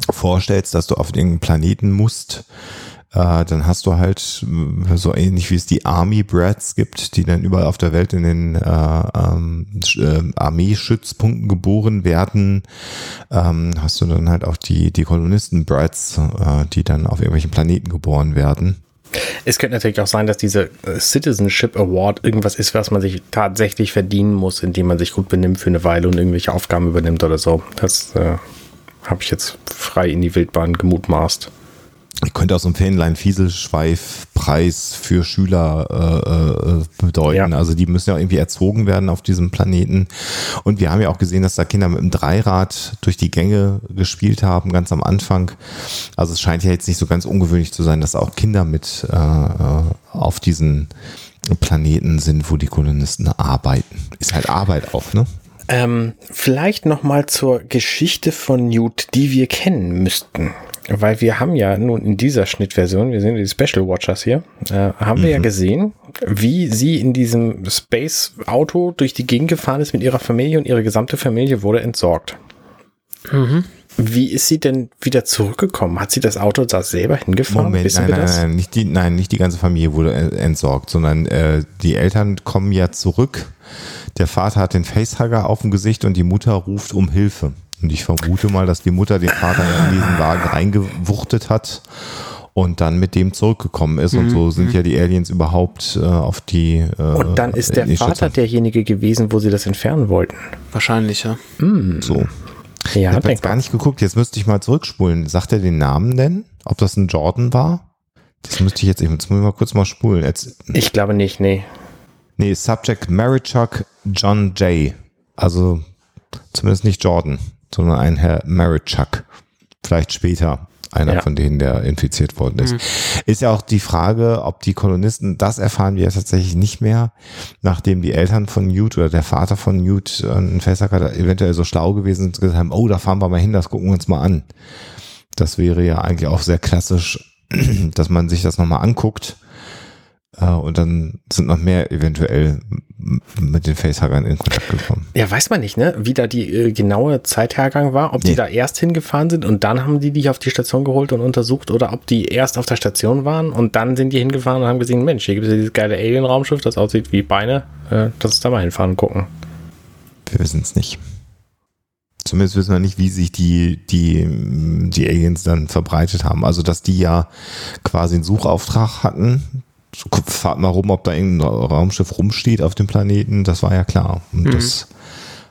vorstellst, dass du auf den Planeten musst, äh, dann hast du halt äh, so ähnlich wie es die Army Brats gibt, die dann überall auf der Welt in den äh, ähm, äh, Armeeschützpunkten geboren werden, ähm, hast du dann halt auch die, die Kolonisten Brats, äh, die dann auf irgendwelchen Planeten geboren werden. Es könnte natürlich auch sein, dass diese äh, Citizenship Award irgendwas ist, was man sich tatsächlich verdienen muss, indem man sich gut benimmt für eine Weile und irgendwelche Aufgaben übernimmt oder so. Das äh, habe ich jetzt frei in die Wildbahn gemutmaßt. Könnte auch so ein Fähnlein-Fieselschweif-Preis für Schüler äh, äh, bedeuten. Ja. Also die müssen ja irgendwie erzogen werden auf diesem Planeten. Und wir haben ja auch gesehen, dass da Kinder mit dem Dreirad durch die Gänge gespielt haben, ganz am Anfang. Also es scheint ja jetzt nicht so ganz ungewöhnlich zu sein, dass auch Kinder mit äh, äh, auf diesen Planeten sind, wo die Kolonisten arbeiten. Ist halt Arbeit auch, ne? Ähm, vielleicht noch mal zur Geschichte von Newt, die wir kennen müssten. Weil wir haben ja nun in dieser Schnittversion, wir sehen die Special Watchers hier, äh, haben wir ja gesehen, wie sie in diesem Space-Auto durch die Gegend gefahren ist mit ihrer Familie und ihre gesamte Familie wurde entsorgt. Wie ist sie denn wieder zurückgekommen? Hat sie das Auto da selber hingefahren? Moment, Wissen nein, wir nein, das? nein, nicht die, nein, nicht die ganze Familie wurde entsorgt, sondern äh, die Eltern kommen ja zurück. Der Vater hat den Facehugger auf dem Gesicht und die Mutter ruft um Hilfe. Und ich vermute mal, dass die Mutter den Vater in diesen Wagen reingewuchtet hat und dann mit dem zurückgekommen ist. Und so sind ja die Aliens überhaupt äh, auf die. Äh, Und dann ist der Vater Schütze- derjenige gewesen, wo sie das entfernen wollten. Wahrscheinlich, ja. So. Ja, ich habe jetzt gar nicht geguckt, jetzt müsste ich mal zurückspulen. Sagt er den Namen denn? Ob das ein Jordan war? Das müsste ich jetzt, jetzt muss ich mal kurz mal spulen. Jetzt, ich glaube nicht, nee. Nee, Subject Marichuk John Jay. Also zumindest nicht Jordan, sondern ein Herr Marichuk. Vielleicht später einer ja. von denen, der infiziert worden ist. Mhm. Ist ja auch die Frage, ob die Kolonisten, das erfahren wir tatsächlich nicht mehr, nachdem die Eltern von Newt oder der Vater von Newt, äh, ein Festhacker, eventuell so schlau gewesen sind, gesagt haben, oh, da fahren wir mal hin, das gucken wir uns mal an. Das wäre ja eigentlich auch sehr klassisch, dass man sich das nochmal anguckt und dann sind noch mehr eventuell mit den Facehuggern in Kontakt gekommen. Ja, weiß man nicht, ne? Wie da die äh, genaue Zeithergang war, ob nee. die da erst hingefahren sind und dann haben die dich auf die Station geholt und untersucht oder ob die erst auf der Station waren und dann sind die hingefahren und haben gesehen, Mensch, hier gibt es ja dieses geile Alien-Raumschiff, das aussieht wie Beine, äh, lass uns da mal hinfahren und gucken. Wir wissen es nicht. Zumindest wissen wir nicht, wie sich die, die, die Aliens dann verbreitet haben. Also, dass die ja quasi einen Suchauftrag hatten, fahrt mal rum, ob da irgendein Raumschiff rumsteht auf dem Planeten, das war ja klar. Und mhm. das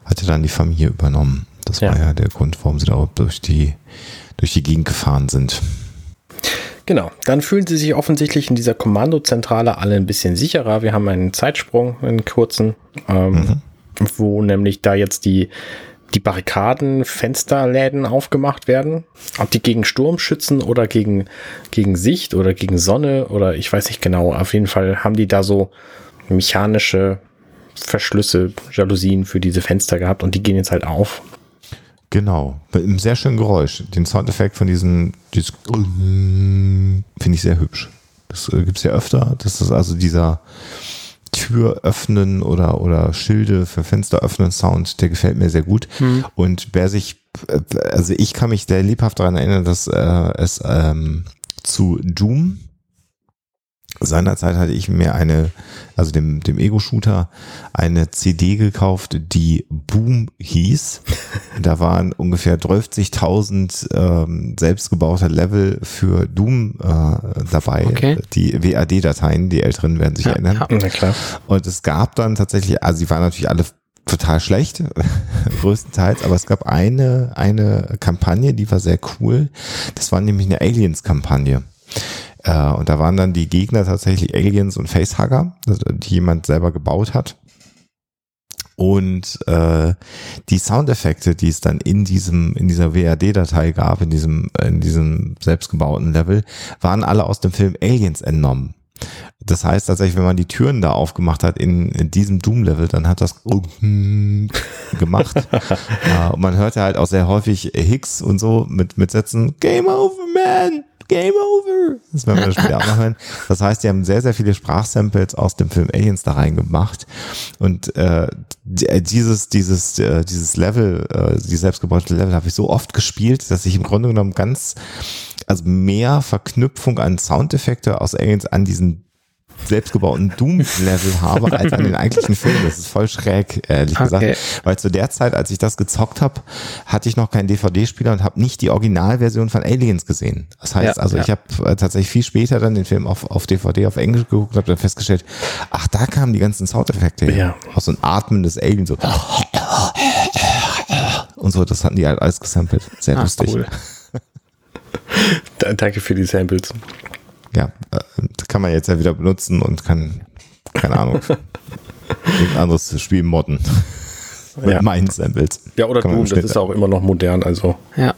hatte dann die Familie übernommen. Das ja. war ja der Grund, warum sie da durch die, durch die Gegend gefahren sind. Genau, dann fühlen sie sich offensichtlich in dieser Kommandozentrale alle ein bisschen sicherer. Wir haben einen Zeitsprung, einen kurzen, ähm, mhm. wo nämlich da jetzt die die Barrikaden, Fensterläden aufgemacht werden. Ob die gegen Sturm schützen oder gegen, gegen Sicht oder gegen Sonne oder ich weiß nicht genau. Auf jeden Fall haben die da so mechanische Verschlüsse, Jalousien für diese Fenster gehabt und die gehen jetzt halt auf. Genau, mit einem sehr schönen Geräusch. Den Soundeffekt von dieses finde ich sehr hübsch. Das äh, gibt es ja öfter. Das ist also dieser, Tür öffnen oder, oder Schilde für Fenster öffnen Sound, der gefällt mir sehr gut. Hm. Und wer sich, also ich kann mich sehr lebhaft daran erinnern, dass äh, es ähm, zu Doom Seinerzeit hatte ich mir eine, also dem, dem Ego-Shooter, eine CD gekauft, die Boom hieß. Da waren ungefähr 30.000 ähm, selbstgebaute Level für Doom äh, dabei. Okay. Die WAD-Dateien, die Älteren werden sich ja, erinnern. Ja, klar. Und es gab dann tatsächlich, also sie waren natürlich alle total schlecht, größtenteils, aber es gab eine, eine Kampagne, die war sehr cool. Das war nämlich eine Aliens-Kampagne. Äh, und da waren dann die Gegner tatsächlich Aliens und Facehugger, die jemand selber gebaut hat. Und äh, die Soundeffekte, die es dann in diesem in dieser WAD-Datei gab, in diesem in diesem selbstgebauten Level, waren alle aus dem Film Aliens entnommen. Das heißt tatsächlich, wenn man die Türen da aufgemacht hat in, in diesem Doom-Level, dann hat das gemacht. uh, und man hörte halt auch sehr häufig Hicks und so mit, mit Sätzen Game over, man! Game over. Das werden wir später auch noch. Das heißt, die haben sehr, sehr viele Sprachsamples aus dem Film Aliens da reingemacht. Und äh, dieses, dieses, äh, dieses Level, äh, die selbstgebaute Level habe ich so oft gespielt, dass ich im Grunde genommen ganz, also mehr Verknüpfung an Soundeffekte aus Aliens an diesen selbstgebauten Doom-Level habe als an den eigentlichen Film. Das ist voll schräg, ehrlich okay. gesagt. Weil zu der Zeit, als ich das gezockt habe, hatte ich noch keinen DVD-Spieler und habe nicht die Originalversion von Aliens gesehen. Das heißt, ja, also ja. ich habe äh, tatsächlich viel später dann den Film auf, auf DVD auf Englisch geguckt und habe dann festgestellt, ach, da kamen die ganzen Soundeffekte her. Ja. Aus so einem atmendes Alien so. Und so, das hatten die halt alles gesampelt. Sehr ach, lustig. Cool. Danke für die Samples ja, äh, kann man jetzt ja wieder benutzen und kann, keine Ahnung, ein anderes Spiel modden. Mit ja. meinen Samples. Ja, oder Doom, das ist auch immer noch modern, also. Ja.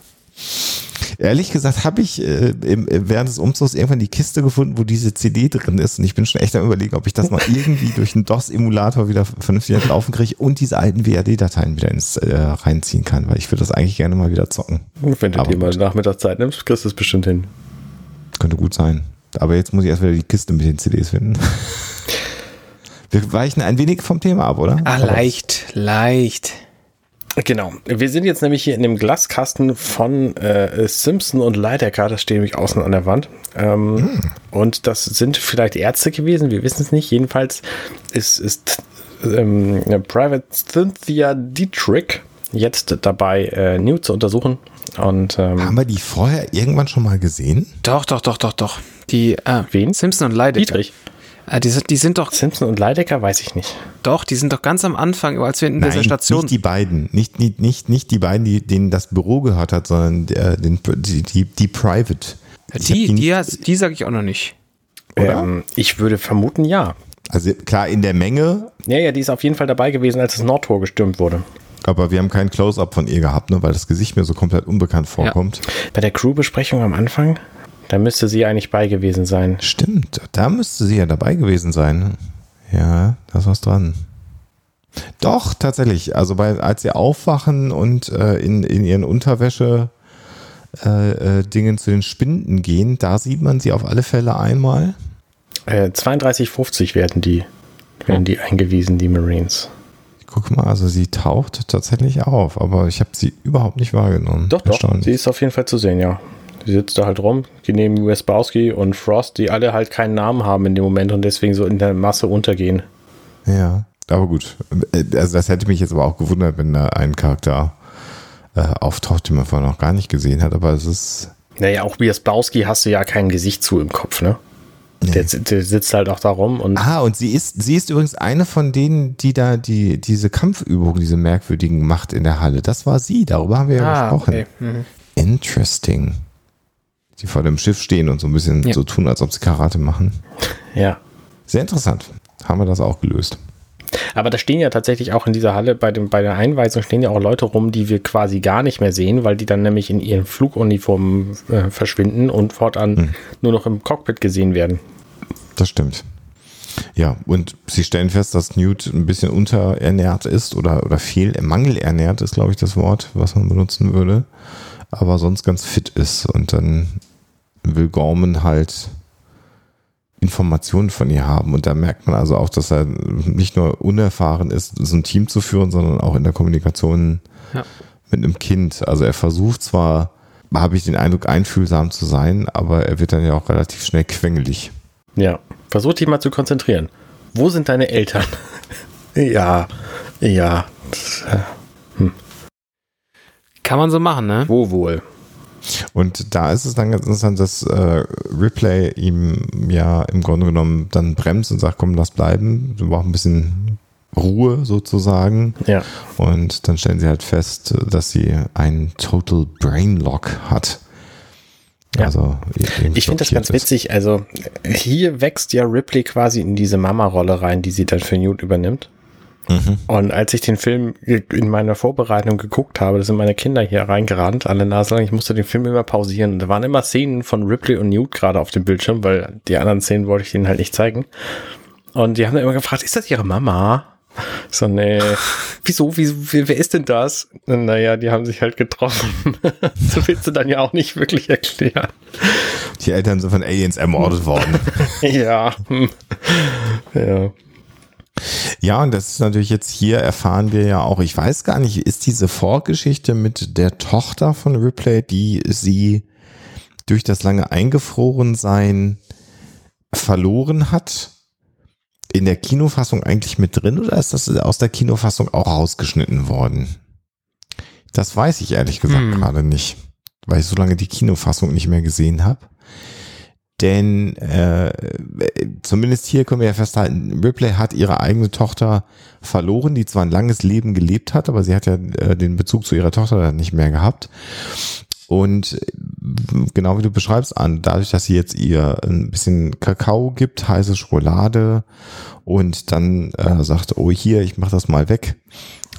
Ehrlich gesagt habe ich äh, im, während des Umzugs irgendwann die Kiste gefunden, wo diese CD drin ist. Und ich bin schon echt am überlegen, ob ich das mal irgendwie durch einen DOS-Emulator wieder vernünftig laufen kriege und diese alten WAD-Dateien wieder ins äh, reinziehen kann, weil ich würde das eigentlich gerne mal wieder zocken. Wenn du Aber dir mal Nachmittagszeit nimmst, kriegst du es bestimmt hin. Könnte gut sein. Aber jetzt muss ich erst wieder die Kiste mit den CDs finden. Wir weichen ein wenig vom Thema ab, oder? Ah, leicht, leicht. Genau. Wir sind jetzt nämlich hier in dem Glaskasten von äh, Simpson und Leidecker. Das steht nämlich außen an der Wand. Ähm, hm. Und das sind vielleicht Ärzte gewesen. Wir wissen es nicht. Jedenfalls ist, ist ähm, Private Cynthia Dietrich jetzt dabei, äh, Newt zu untersuchen. Und, ähm, Haben wir die vorher irgendwann schon mal gesehen? Doch, doch, doch, doch, doch. Die, äh, Wen? Simpson und Leidecker. Dietrich. Äh, die, sind, die sind doch. Simpson und Leidecker weiß ich nicht. Doch, die sind doch ganz am Anfang, als wir in Nein, dieser Station. nicht die beiden. Nicht, nicht, nicht, nicht die beiden, die, denen das Büro gehört hat, sondern der, den, die, die, die Private. Ich hab die, nicht- die, die, sage ich auch noch nicht. Oder? Ähm, ich würde vermuten, ja. Also klar, in der Menge, Ja, ja, die ist auf jeden Fall dabei gewesen, als das Nordtor gestürmt wurde. aber wir haben kein Close-Up von ihr gehabt, ne, weil das Gesicht mir so komplett unbekannt vorkommt. Bei der Crew-Besprechung am Anfang, da müsste sie eigentlich bei gewesen sein. Stimmt, da müsste sie ja dabei gewesen sein. Ja, da ist was dran. Doch, tatsächlich. Also bei, als sie aufwachen und äh, in, in ihren Unterwäsche äh, äh, Dingen zu den Spinden gehen, da sieht man sie auf alle Fälle einmal. Äh, 32,50 werden die, werden die eingewiesen, die Marines. Ich guck mal, also sie taucht tatsächlich auf, aber ich habe sie überhaupt nicht wahrgenommen. Doch, doch, sie ist auf jeden Fall zu sehen, ja. Sie sitzt da halt rum, die neben Wesbowski und Frost, die alle halt keinen Namen haben in dem Moment und deswegen so in der Masse untergehen. Ja, aber gut. Also das hätte mich jetzt aber auch gewundert, wenn da ein Charakter äh, auftaucht, den man vorher noch gar nicht gesehen hat, aber es ist Naja, auch Wesbowski hast du ja kein Gesicht zu im Kopf, ne? Der, der sitzt halt auch da rum und Ah, und sie ist, sie ist übrigens eine von denen, die da die, diese Kampfübungen, diese merkwürdigen macht in der Halle. Das war sie, darüber haben wir ja Ah, gesprochen. okay. Mhm. Interesting. Die vor dem Schiff stehen und so ein bisschen Ja. so tun, als ob sie Karate machen. ja. Sehr interessant. Haben wir das auch gelöst. Aber da stehen ja tatsächlich auch in dieser Halle bei, dem, bei der Einweisung stehen ja auch Leute rum, die wir quasi gar nicht mehr sehen, weil die dann nämlich in ihren Fluguniformen äh, verschwinden und fortan nur noch im Cockpit gesehen werden. Das stimmt. Ja, und sie stellen fest, dass Newt ein bisschen unterernährt ist oder, oder fehl, mangelernährt ist, glaube ich, das Wort, was man benutzen würde. Aber sonst ganz fit ist. Und dann will Gorman halt Informationen von ihr haben. Und da merkt man also auch, dass er nicht nur unerfahren ist, so ein Team zu führen, sondern auch in der Kommunikation Ja. mit einem Kind. Also er versucht zwar, habe ich den Eindruck, einfühlsam zu sein, aber er wird dann ja auch relativ schnell quengelig. Ja. Versuch dich mal zu konzentrieren. Wo sind deine Eltern? ja, ja. äh, Kann man so machen, ne? Wo wohl? Und da ist es dann ganz interessant, dass äh, Ripley ihm ja im Grunde genommen dann bremst und sagt, komm, lass bleiben. Du brauchst ein bisschen Ruhe sozusagen. Ja. Und dann stellen sie halt fest, dass sie einen Total Brain Lock hat. Ja. Also Ich finde das ganz ist. witzig. Also hier wächst ja Ripley quasi in diese Mama-Rolle rein, die sie dann für Newt übernimmt. Mhm. Und als ich den Film in meiner Vorbereitung geguckt habe, da sind meine Kinder hier reingerannt, alle Nase lang, ich musste den Film immer pausieren. Und da waren immer Szenen von Ripley und Newt gerade auf dem Bildschirm, weil die anderen Szenen wollte ich denen halt nicht zeigen. Und die haben dann immer gefragt, ist das ihre Mama? So, nee. Wieso, wieso, wer ist denn das? Naja, die haben sich halt getroffen. so willst du dann ja auch nicht wirklich erklären. Die Eltern sind von Aliens ermordet worden. Ja. Ja. Ja, und das ist natürlich jetzt hier erfahren wir ja auch, ich weiß gar nicht, ist diese Vorgeschichte mit der Tochter von Ripley, die sie durch das lange Eingefrorensein verloren hat, in der Kinofassung eigentlich mit drin oder ist das aus der Kinofassung auch rausgeschnitten worden? Das weiß ich ehrlich gesagt Hm. gerade nicht, weil ich so lange die Kinofassung nicht mehr gesehen habe. Denn äh, zumindest hier können wir ja festhalten, Ripley hat ihre eigene Tochter verloren, die zwar ein langes Leben gelebt hat, aber sie hat ja äh, den Bezug zu ihrer Tochter nicht mehr gehabt. Und genau wie du beschreibst, an, dadurch, dass sie jetzt ihr ein bisschen Kakao gibt, heiße Schokolade und dann äh, sagt, oh hier, ich mach das mal weg.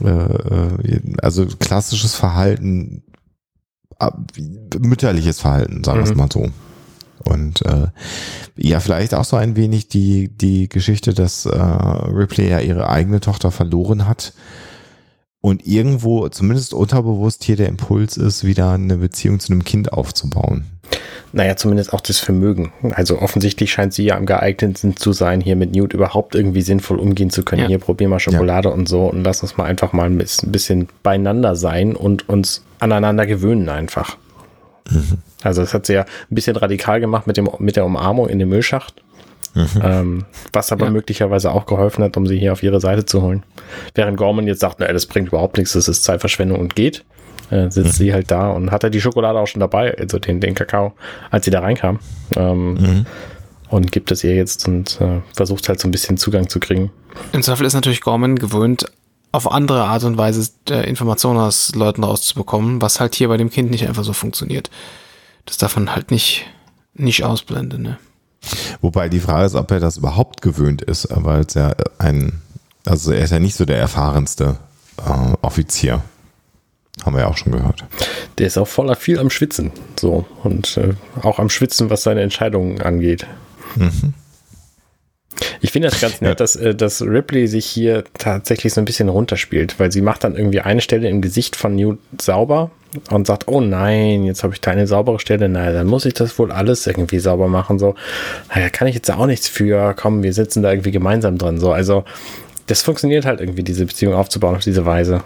Äh, äh, also klassisches Verhalten, mütterliches Verhalten, sagen wir es Mhm. mal so. Und äh, ja, vielleicht auch so ein wenig die, die Geschichte, dass äh, Ripley ja ihre eigene Tochter verloren hat und irgendwo, zumindest unterbewusst, hier der Impuls ist, wieder eine Beziehung zu einem Kind aufzubauen. Naja, zumindest auch das Vermögen. Also offensichtlich scheint sie ja am geeignetsten zu sein, hier mit Newt überhaupt irgendwie sinnvoll umgehen zu können. Ja. Hier probier mal Schokolade und so und lass uns mal einfach mal ein bisschen, ein bisschen beieinander sein und uns aneinander gewöhnen einfach. Also das hat sie ja ein bisschen radikal gemacht mit, dem, mit der Umarmung in dem Müllschacht. Ähm, was aber Ja. möglicherweise auch geholfen hat, um sie hier auf ihre Seite zu holen. Während Gorman jetzt sagt, naja, das bringt überhaupt nichts, das ist Zeitverschwendung und geht, äh, sitzt sie halt da und hatte die Schokolade auch schon dabei, also den, den Kakao, als sie da reinkam. Ähm, und gibt es ihr jetzt und äh, versucht halt so ein bisschen Zugang zu kriegen. Im Zweifel ist natürlich Gorman gewöhnt, auf andere Art und Weise äh, Informationen aus Leuten rauszubekommen, was halt hier bei dem Kind nicht einfach so funktioniert. Das darf man halt nicht, nicht ausblenden, ne? Wobei die Frage ist, ob er das überhaupt gewöhnt ist, weil es ja ein, also er ist ja nicht so der erfahrenste äh, Offizier. Haben wir ja auch schon gehört. Der ist auch voller viel am Schwitzen. So. Und äh, auch am Schwitzen, was seine Entscheidungen angeht. Mhm. Ich finde das ganz nett, ja. dass, äh, dass Ripley sich hier tatsächlich so ein bisschen runterspielt, weil sie macht dann irgendwie eine Stelle im Gesicht von Newt sauber und sagt, oh nein, jetzt habe ich keine saubere Stelle, naja, dann muss ich das wohl alles irgendwie sauber machen. So, naja, kann ich jetzt auch nichts für, komm, wir sitzen da irgendwie gemeinsam dran. So, also das funktioniert halt irgendwie, diese Beziehung aufzubauen auf diese Weise.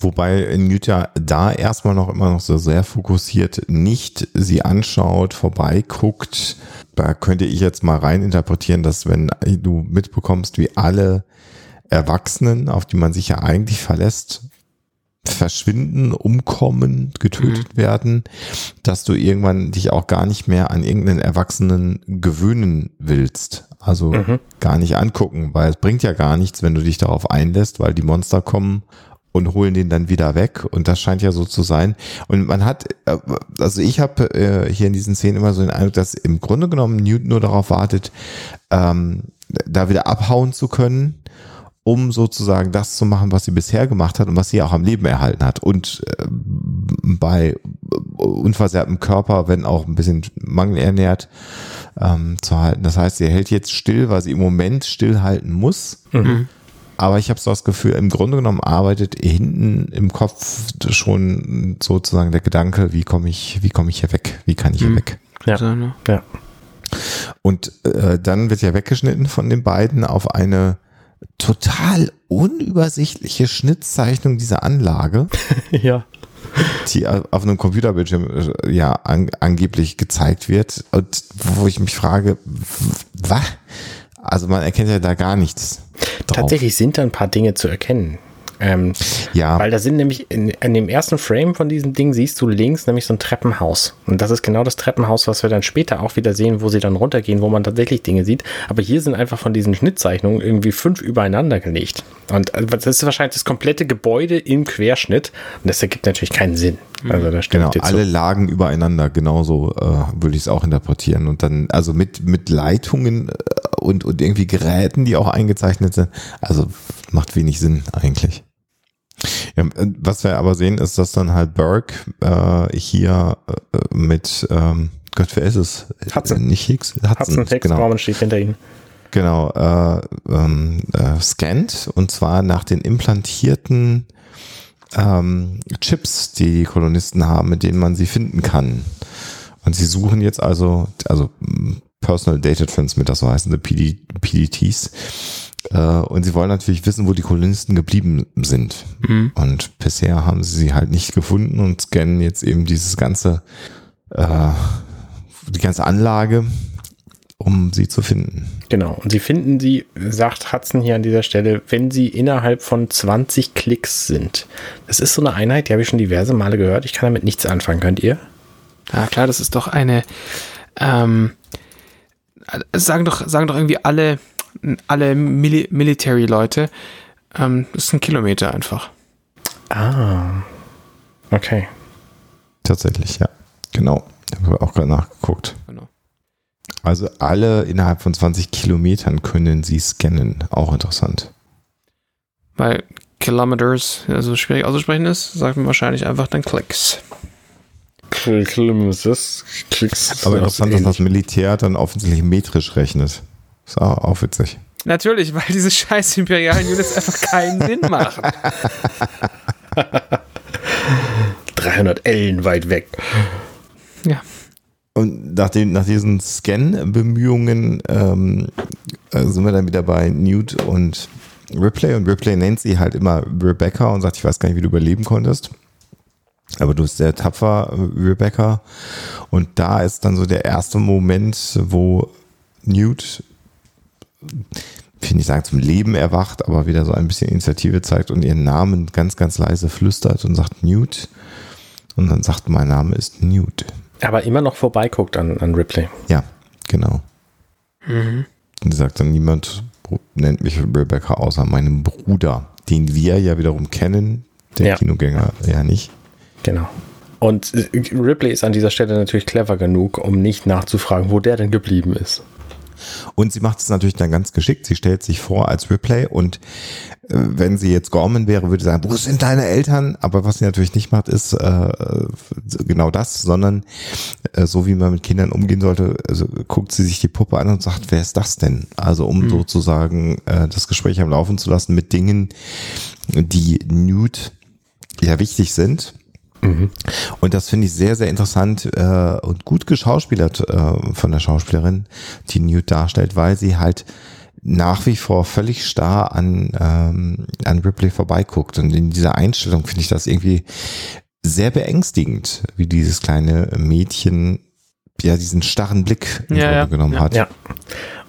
Wobei ja da erstmal noch immer noch so sehr fokussiert nicht sie anschaut, vorbeiguckt, da könnte ich jetzt mal rein interpretieren, dass wenn du mitbekommst, wie alle Erwachsenen, auf die man sich ja eigentlich verlässt, verschwinden, umkommen, getötet mhm. werden, dass du irgendwann dich auch gar nicht mehr an irgendeinen Erwachsenen gewöhnen willst. Also mhm. gar nicht angucken, weil es bringt ja gar nichts, wenn du dich darauf einlässt, weil die Monster kommen und holen den dann wieder weg. Und das scheint ja so zu sein. Und man hat, äh, also ich habe äh, hier in diesen Szenen immer so den Eindruck, dass im Grunde genommen Newton nur darauf wartet, ähm, da wieder abhauen zu können, um sozusagen das zu machen, was sie bisher gemacht hat und was sie auch am Leben erhalten hat. Und äh, bei unversehrtem Körper, wenn auch ein bisschen mangelernährt, ähm, zu halten. Das heißt, sie hält jetzt still, weil sie im Moment stillhalten muss. Mhm aber ich habe so das Gefühl, im Grunde genommen arbeitet hinten im Kopf schon sozusagen der Gedanke, wie komme ich, wie komme ich hier weg? Wie kann ich hier mhm. weg? Ja. ja. Und äh, dann wird ja weggeschnitten von den beiden auf eine total unübersichtliche Schnittzeichnung dieser Anlage. ja. Die auf einem Computerbildschirm äh, ja an, angeblich gezeigt wird und wo ich mich frage, was? Also man erkennt ja da gar nichts. Tatsächlich sind da ein paar Dinge zu erkennen. Ähm, ja. Weil da sind nämlich in, in, dem ersten Frame von diesem Ding siehst du links nämlich so ein Treppenhaus. Und das ist genau das Treppenhaus, was wir dann später auch wieder sehen, wo sie dann runtergehen, wo man tatsächlich Dinge sieht. Aber hier sind einfach von diesen Schnittzeichnungen irgendwie fünf übereinander gelegt. Und äh, das ist wahrscheinlich das komplette Gebäude im Querschnitt. Und das ergibt natürlich keinen Sinn. Mhm. Also da genau, alle so. lagen übereinander, genauso äh, würde ich es auch interpretieren. Und dann, also mit, mit Leitungen äh, und, und irgendwie Geräten, die auch eingezeichnet sind. Also macht wenig Sinn eigentlich. Ja, was wir aber sehen, ist, dass dann halt Burke äh, hier äh, mit, ähm, Gott, wer ist es? Hudson. Nicht Hicks? Hudson, Hudson Hicks, genau. Norman steht hinter ihnen. Genau, äh, ähm, äh, scannt und zwar nach den implantierten ähm, Chips, die die Kolonisten haben, mit denen man sie finden kann. Und sie suchen jetzt also, also Personal Data Transmitter, so heißen die PD, PDTs, äh, und sie wollen natürlich wissen, wo die Kolonisten geblieben sind. Mhm. Und bisher haben sie sie halt nicht gefunden und scannen jetzt eben dieses ganze, äh, die ganze Anlage, um sie zu finden. Genau. Und sie finden sie, sagt Hudson hier an dieser Stelle, wenn sie innerhalb von 20 Klicks sind. Das ist so eine Einheit, die habe ich schon diverse Male gehört. Ich kann damit nichts anfangen. Könnt ihr? Ja, klar, das ist doch eine, ähm, sagen doch, sagen doch irgendwie alle, alle Mil Military-Leute, ähm, das ist ein Kilometer einfach. Ah, okay. Tatsächlich, ja. Genau. Ich habe auch gerade nachgeguckt. Genau. Also alle innerhalb von 20 Kilometern können sie scannen. Auch interessant. Weil Kilometers, also schwierig auszusprechen ist, sagt man wahrscheinlich einfach dann Klicks. Kilometers, Klicks. Aber interessant, dass das Militär dann offensichtlich metrisch rechnet. Ist auch, auch witzig. Natürlich, weil diese scheiß imperialen Units einfach keinen Sinn machen. 300 Ellen weit weg. Ja. Und nach, den, nach diesen Scan-Bemühungen ähm, äh, sind wir dann wieder bei Newt und Ripley. Und Ripley nennt sie halt immer Rebecca und sagt, ich weiß gar nicht, wie du überleben konntest. Aber du bist sehr tapfer, Rebecca. Und da ist dann so der erste Moment, wo Newt ich will nicht sagen zum Leben erwacht, aber wieder so ein bisschen Initiative zeigt und ihren Namen ganz, ganz leise flüstert und sagt Newt. Und dann sagt, mein Name ist Newt. Aber immer noch vorbeiguckt an, an Ripley. Ja, Genau. Mhm. Und sie sagt dann, niemand nennt mich Rebecca außer meinem Bruder, den wir ja wiederum kennen, der ja. Kinogänger ja nicht. Genau. Und Ripley ist an dieser Stelle natürlich clever genug, um nicht nachzufragen, wo der denn geblieben ist. Und sie macht es natürlich dann ganz geschickt. Sie stellt sich vor als Replay und äh, wenn sie jetzt Gorman wäre, würde sie sagen, wo sind deine Eltern? Aber was sie natürlich nicht macht, ist äh, genau das, sondern äh, so wie man mit Kindern umgehen sollte, also guckt sie sich die Puppe an und sagt, wer ist das denn? Also um mhm. sozusagen äh, das Gespräch am Laufen zu lassen mit Dingen, die Nude ja wichtig sind Mhm. Und das finde ich sehr, sehr interessant äh, und gut geschauspielert äh, von der Schauspielerin, die Newt darstellt, weil sie halt nach wie vor völlig starr an, ähm, an Ripley vorbeiguckt. Und in dieser Einstellung finde ich das irgendwie sehr beängstigend, wie dieses kleine Mädchen ja diesen starren Blick ja, ja. genommen ja, hat. Ja.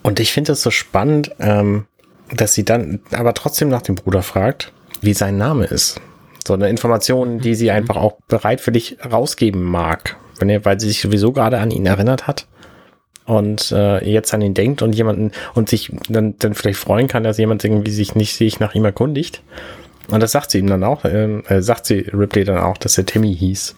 Und ich finde es so spannend, ähm, dass sie dann aber trotzdem nach dem Bruder fragt, wie sein Name ist so eine Information, die sie einfach auch bereitwillig rausgeben mag, wenn weil sie sich sowieso gerade an ihn erinnert hat und äh, jetzt an ihn denkt und jemanden und sich dann, dann vielleicht freuen kann, dass jemand irgendwie sich nicht sich nach ihm erkundigt. Und das sagt sie ihm dann auch, ähm, äh, sagt sie Ripley dann auch, dass er Timmy hieß.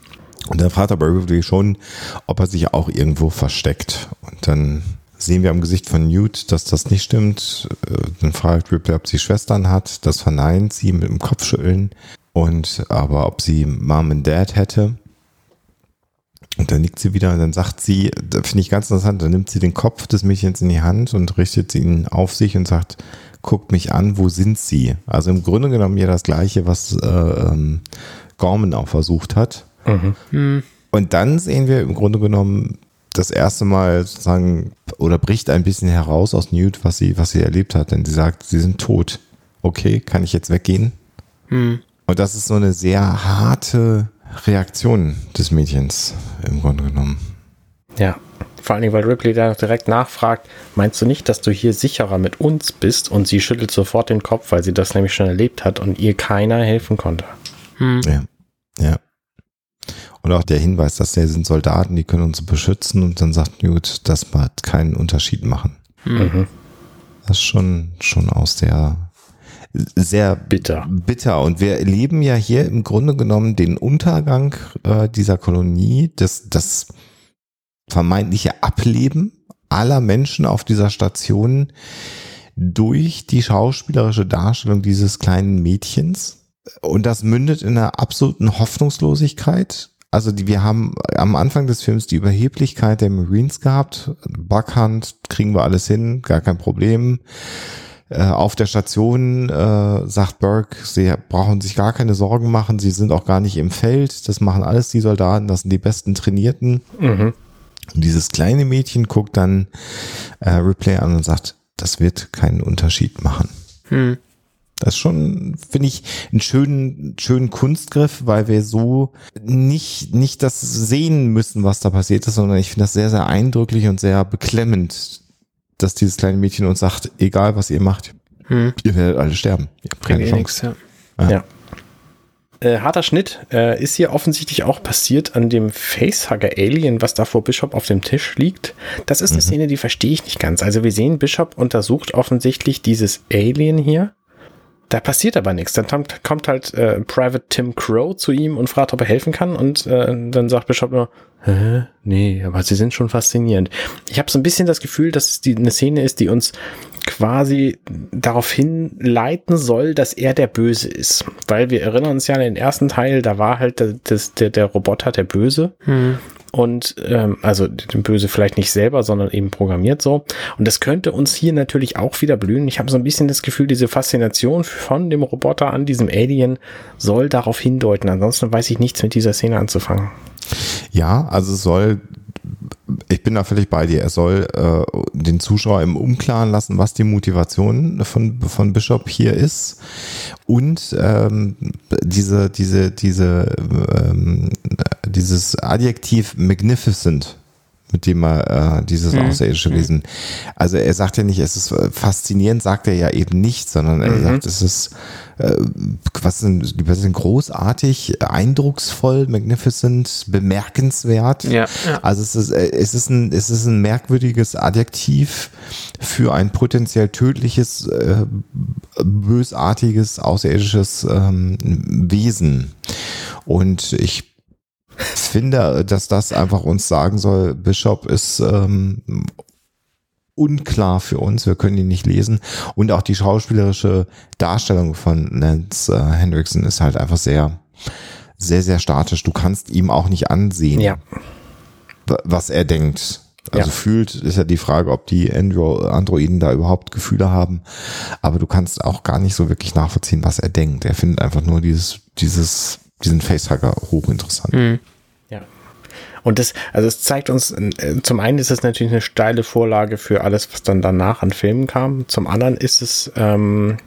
Und dann fragt aber Ripley schon, ob er sich auch irgendwo versteckt. Und dann sehen wir am Gesicht von Newt, dass das nicht stimmt. Äh, dann fragt Ripley, ob sie Schwestern hat. Das verneint sie mit dem Kopfschütteln. Und aber ob sie Mom und Dad hätte. Und dann liegt sie wieder und dann sagt sie, da finde ich ganz interessant, dann nimmt sie den Kopf des Mädchens in die Hand und richtet ihn auf sich und sagt, guckt mich an, wo sind sie? Also im Grunde genommen ja das Gleiche, was äh, ähm, Gorman auch versucht hat. Mhm. Hm. Und dann sehen wir im Grunde genommen das erste Mal sozusagen oder bricht ein bisschen heraus aus Newt, was sie, was sie erlebt hat. Denn sie sagt, sie sind tot. Okay, kann ich jetzt weggehen? Hm. Und das ist so eine sehr harte Reaktion des Mädchens im Grunde genommen. Ja, vor allen Dingen, weil Ripley da direkt nachfragt, meinst du nicht, dass du hier sicherer mit uns bist? Und sie schüttelt sofort den Kopf, weil sie das nämlich schon erlebt hat und ihr keiner helfen konnte. Hm. Ja, ja. Und auch der Hinweis, dass der sind Soldaten, die können uns beschützen und dann sagt Newt, das wird keinen Unterschied machen. Mhm. Das ist schon, schon aus der sehr bitter. Bitter. Und wir erleben ja hier im Grunde genommen den Untergang äh, dieser Kolonie, das, das vermeintliche Ableben aller Menschen auf dieser Station durch die schauspielerische Darstellung dieses kleinen Mädchens. Und das mündet in einer absoluten Hoffnungslosigkeit. Also die, wir haben am Anfang des Films die Überheblichkeit der Marines gehabt. Buckhand kriegen wir alles hin, gar kein Problem. Äh, auf der Station äh, sagt Burke, sie brauchen sich gar keine Sorgen machen, sie sind auch gar nicht im Feld, das machen alles die Soldaten, das sind die besten Trainierten. Mhm. Und dieses kleine Mädchen guckt dann äh, Replay an und sagt, das wird keinen Unterschied machen. Mhm. Das ist schon, finde ich, einen schönen, schönen Kunstgriff, weil wir so nicht, nicht das sehen müssen, was da passiert ist, sondern ich finde das sehr, sehr eindrücklich und sehr beklemmend, dass dieses kleine Mädchen uns sagt, egal was ihr macht, hm. ihr werdet alle sterben. Ihr habt keine Chance. Nix, ja. ja. ja. Äh, harter Schnitt äh, ist hier offensichtlich auch passiert an dem Facehugger Alien, was da vor Bishop auf dem Tisch liegt. Das ist eine mhm. Szene, die verstehe ich nicht ganz. Also wir sehen, Bishop untersucht offensichtlich dieses Alien hier. Da passiert aber nichts. Dann kommt, halt äh, Private Tim Crow zu ihm und fragt, ob er helfen kann. Und äh, dann sagt Bishop nur, Hä? Nee, aber sie sind schon faszinierend. Ich habe so ein bisschen das Gefühl, dass es die, eine Szene ist, die uns quasi darauf hinleiten soll, dass er der Böse ist. Weil wir erinnern uns ja an den ersten Teil, da war halt der, der, der Roboter der Böse. Hm. Und ähm, also den Böse vielleicht nicht selber, sondern eben programmiert so. Und das könnte uns hier natürlich auch wieder blühen. Ich habe so ein bisschen das Gefühl, diese Faszination von dem Roboter an diesem Alien soll darauf hindeuten. Ansonsten weiß ich nichts mit dieser Szene anzufangen. Ja, also es soll, ich bin da völlig bei dir, er soll äh, den Zuschauer im Umklaren lassen, was die Motivation von, von Bishop hier ist. Und ähm, diese, diese, diese, ähm, dieses Adjektiv magnificent mit dem er äh, dieses Mhm. außerirdische Wesen. Also er sagt ja nicht, es ist äh, faszinierend, sagt er ja eben nicht, sondern er Mhm. sagt, es ist äh, was sind, die sind großartig, eindrucksvoll, magnificent, bemerkenswert. Ja, ja. Also es ist, äh, es ist ein, es ist ein merkwürdiges Adjektiv für ein potenziell tödliches, äh, bösartiges, außerirdisches ähm, Wesen. Und ich finde, dass das einfach uns sagen soll, Bishop ist ähm, unklar für uns, wir können ihn nicht lesen. Und auch die schauspielerische Darstellung von Lance äh, Hendrickson ist halt einfach sehr, sehr, sehr statisch. Du kannst ihm auch nicht ansehen, Ja. wa- was er denkt. Also Ja. fühlt, ist ja die Frage, ob die Andro Androiden da überhaupt Gefühle haben. Aber du kannst auch gar nicht so wirklich nachvollziehen, was er denkt. Er findet einfach nur dieses, dieses, diesen Facehugger hochinteressant. Mhm. Ja. Und das, also es zeigt uns, äh, zum einen ist es natürlich eine steile Vorlage für alles, was dann danach an Filmen kam. Zum anderen ist es ähm,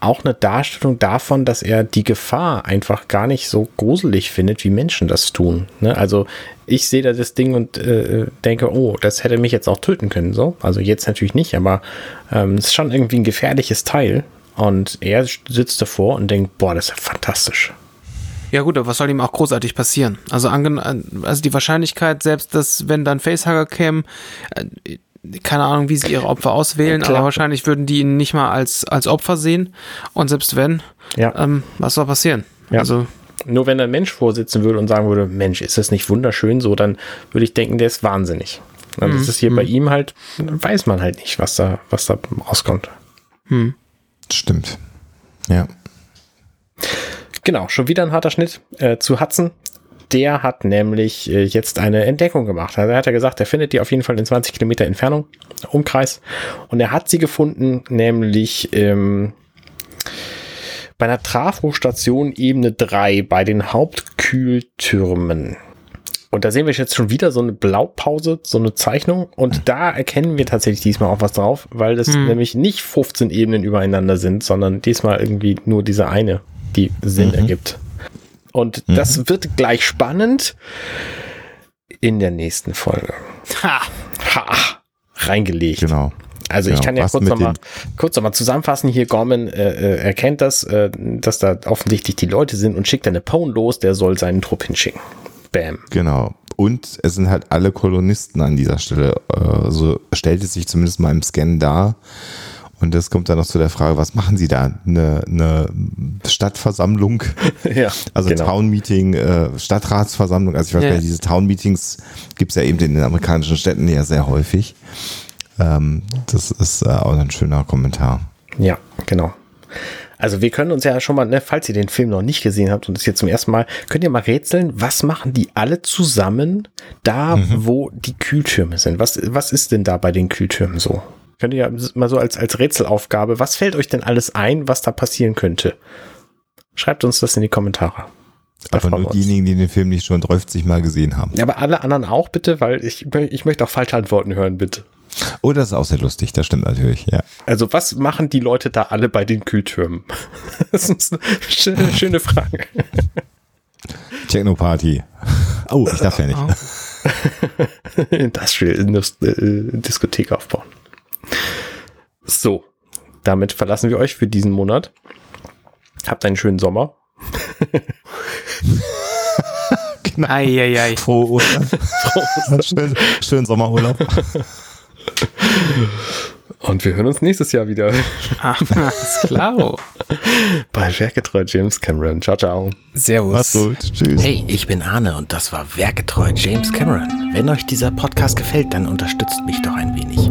auch eine Darstellung davon, dass er die Gefahr einfach gar nicht so gruselig findet, wie Menschen das tun. Ne? Also ich sehe da das Ding und äh, denke, oh, das hätte mich jetzt auch töten können. So, also jetzt natürlich nicht, aber ähm, es ist schon irgendwie ein gefährliches Teil. Und er sitzt davor und denkt, boah, das ist ja fantastisch. Ja gut, aber was soll ihm auch großartig passieren? Also, angen also die Wahrscheinlichkeit, selbst dass, wenn dann Facehugger kämen, äh, keine Ahnung, wie sie ihre Opfer auswählen, Klar. aber wahrscheinlich würden die ihn nicht mal als, als Opfer sehen. Und selbst wenn, Ja. ähm, was soll passieren? Ja. Also, Nur wenn ein Mensch vorsitzen würde und sagen würde, Mensch, ist das nicht wunderschön so, dann würde ich denken, der ist wahnsinnig. Und das ist hier bei ihm halt, weiß man halt nicht, was da, was da rauskommt. Stimmt. Ja. Genau, schon wieder ein harter Schnitt äh, zu Hudson. Der hat nämlich äh, jetzt eine Entdeckung gemacht. Also er hat ja gesagt, er findet die auf jeden Fall in 20 Kilometer Entfernung, Umkreis. Und er hat sie gefunden, nämlich ähm, bei einer Trafostation Ebene 3 bei den Hauptkühltürmen. Und da sehen wir jetzt schon wieder so eine Blaupause, so eine Zeichnung. Und da erkennen wir tatsächlich diesmal auch was drauf, weil das Hm. nämlich nicht 15 Ebenen übereinander sind, sondern diesmal irgendwie nur diese eine, die Sinn ergibt. Und das wird gleich spannend in der nächsten Folge. ha, Ha! Reingelegt. Genau. Also ich Genau, kann ja was kurz nochmal kurz noch mal zusammenfassen. Hier Gorman äh, äh, erkennt das, äh, dass da offensichtlich die Leute sind und schickt eine Pone los, der soll seinen Trupp hinschicken. Bam. Genau. Und es sind halt alle Kolonisten an dieser Stelle. Äh, so stellt es sich zumindest mal im Scan dar. Und das kommt dann noch zu der Frage, was machen sie da? Eine, eine Stadtversammlung, ja, also genau. Town Meeting, äh, Stadtratsversammlung. Also ich weiß Ja. gar nicht, diese Town Meetings gibt es ja eben in den amerikanischen Städten ja sehr häufig. Ähm, das ist äh, auch ein schöner Kommentar. Ja, genau. Also wir können uns ja schon mal, ne, falls ihr den Film noch nicht gesehen habt und das jetzt zum ersten Mal, könnt ihr mal rätseln, was machen die alle zusammen da, wo die Kühltürme sind? Was, was ist denn da bei den Kühltürmen so? Könnt ihr ja mal so als, als Rätselaufgabe, was fällt euch denn alles ein, was da passieren könnte? Schreibt uns das in die Kommentare. Da Aber nur diejenigen, die den Film nicht schon 30 Mal gesehen haben. Ja, aber alle anderen auch bitte, weil ich, ich möchte auch falsche Antworten hören, bitte. Oh, das ist auch sehr lustig, das stimmt natürlich, ja. Also was machen die Leute da alle bei den Kühltürmen? Das ist eine schöne, schöne Frage. Techno-Party. Oh, ich darf ja nicht. Industrial Indus äh, Diskothek aufbauen. So, damit verlassen wir euch für diesen Monat. Habt einen schönen Sommer. Eieiei. Frohe Ostern. schön, schönen Sommerurlaub. Und wir hören uns nächstes Jahr wieder Ah, ist klar. bei Werketreu James Cameron. Ciao, ciao. Servus. Mach's gut. Tschüss. Hey, ich bin Arne und das war Werketreu James Cameron. Wenn euch dieser Podcast gefällt, dann unterstützt mich doch ein wenig.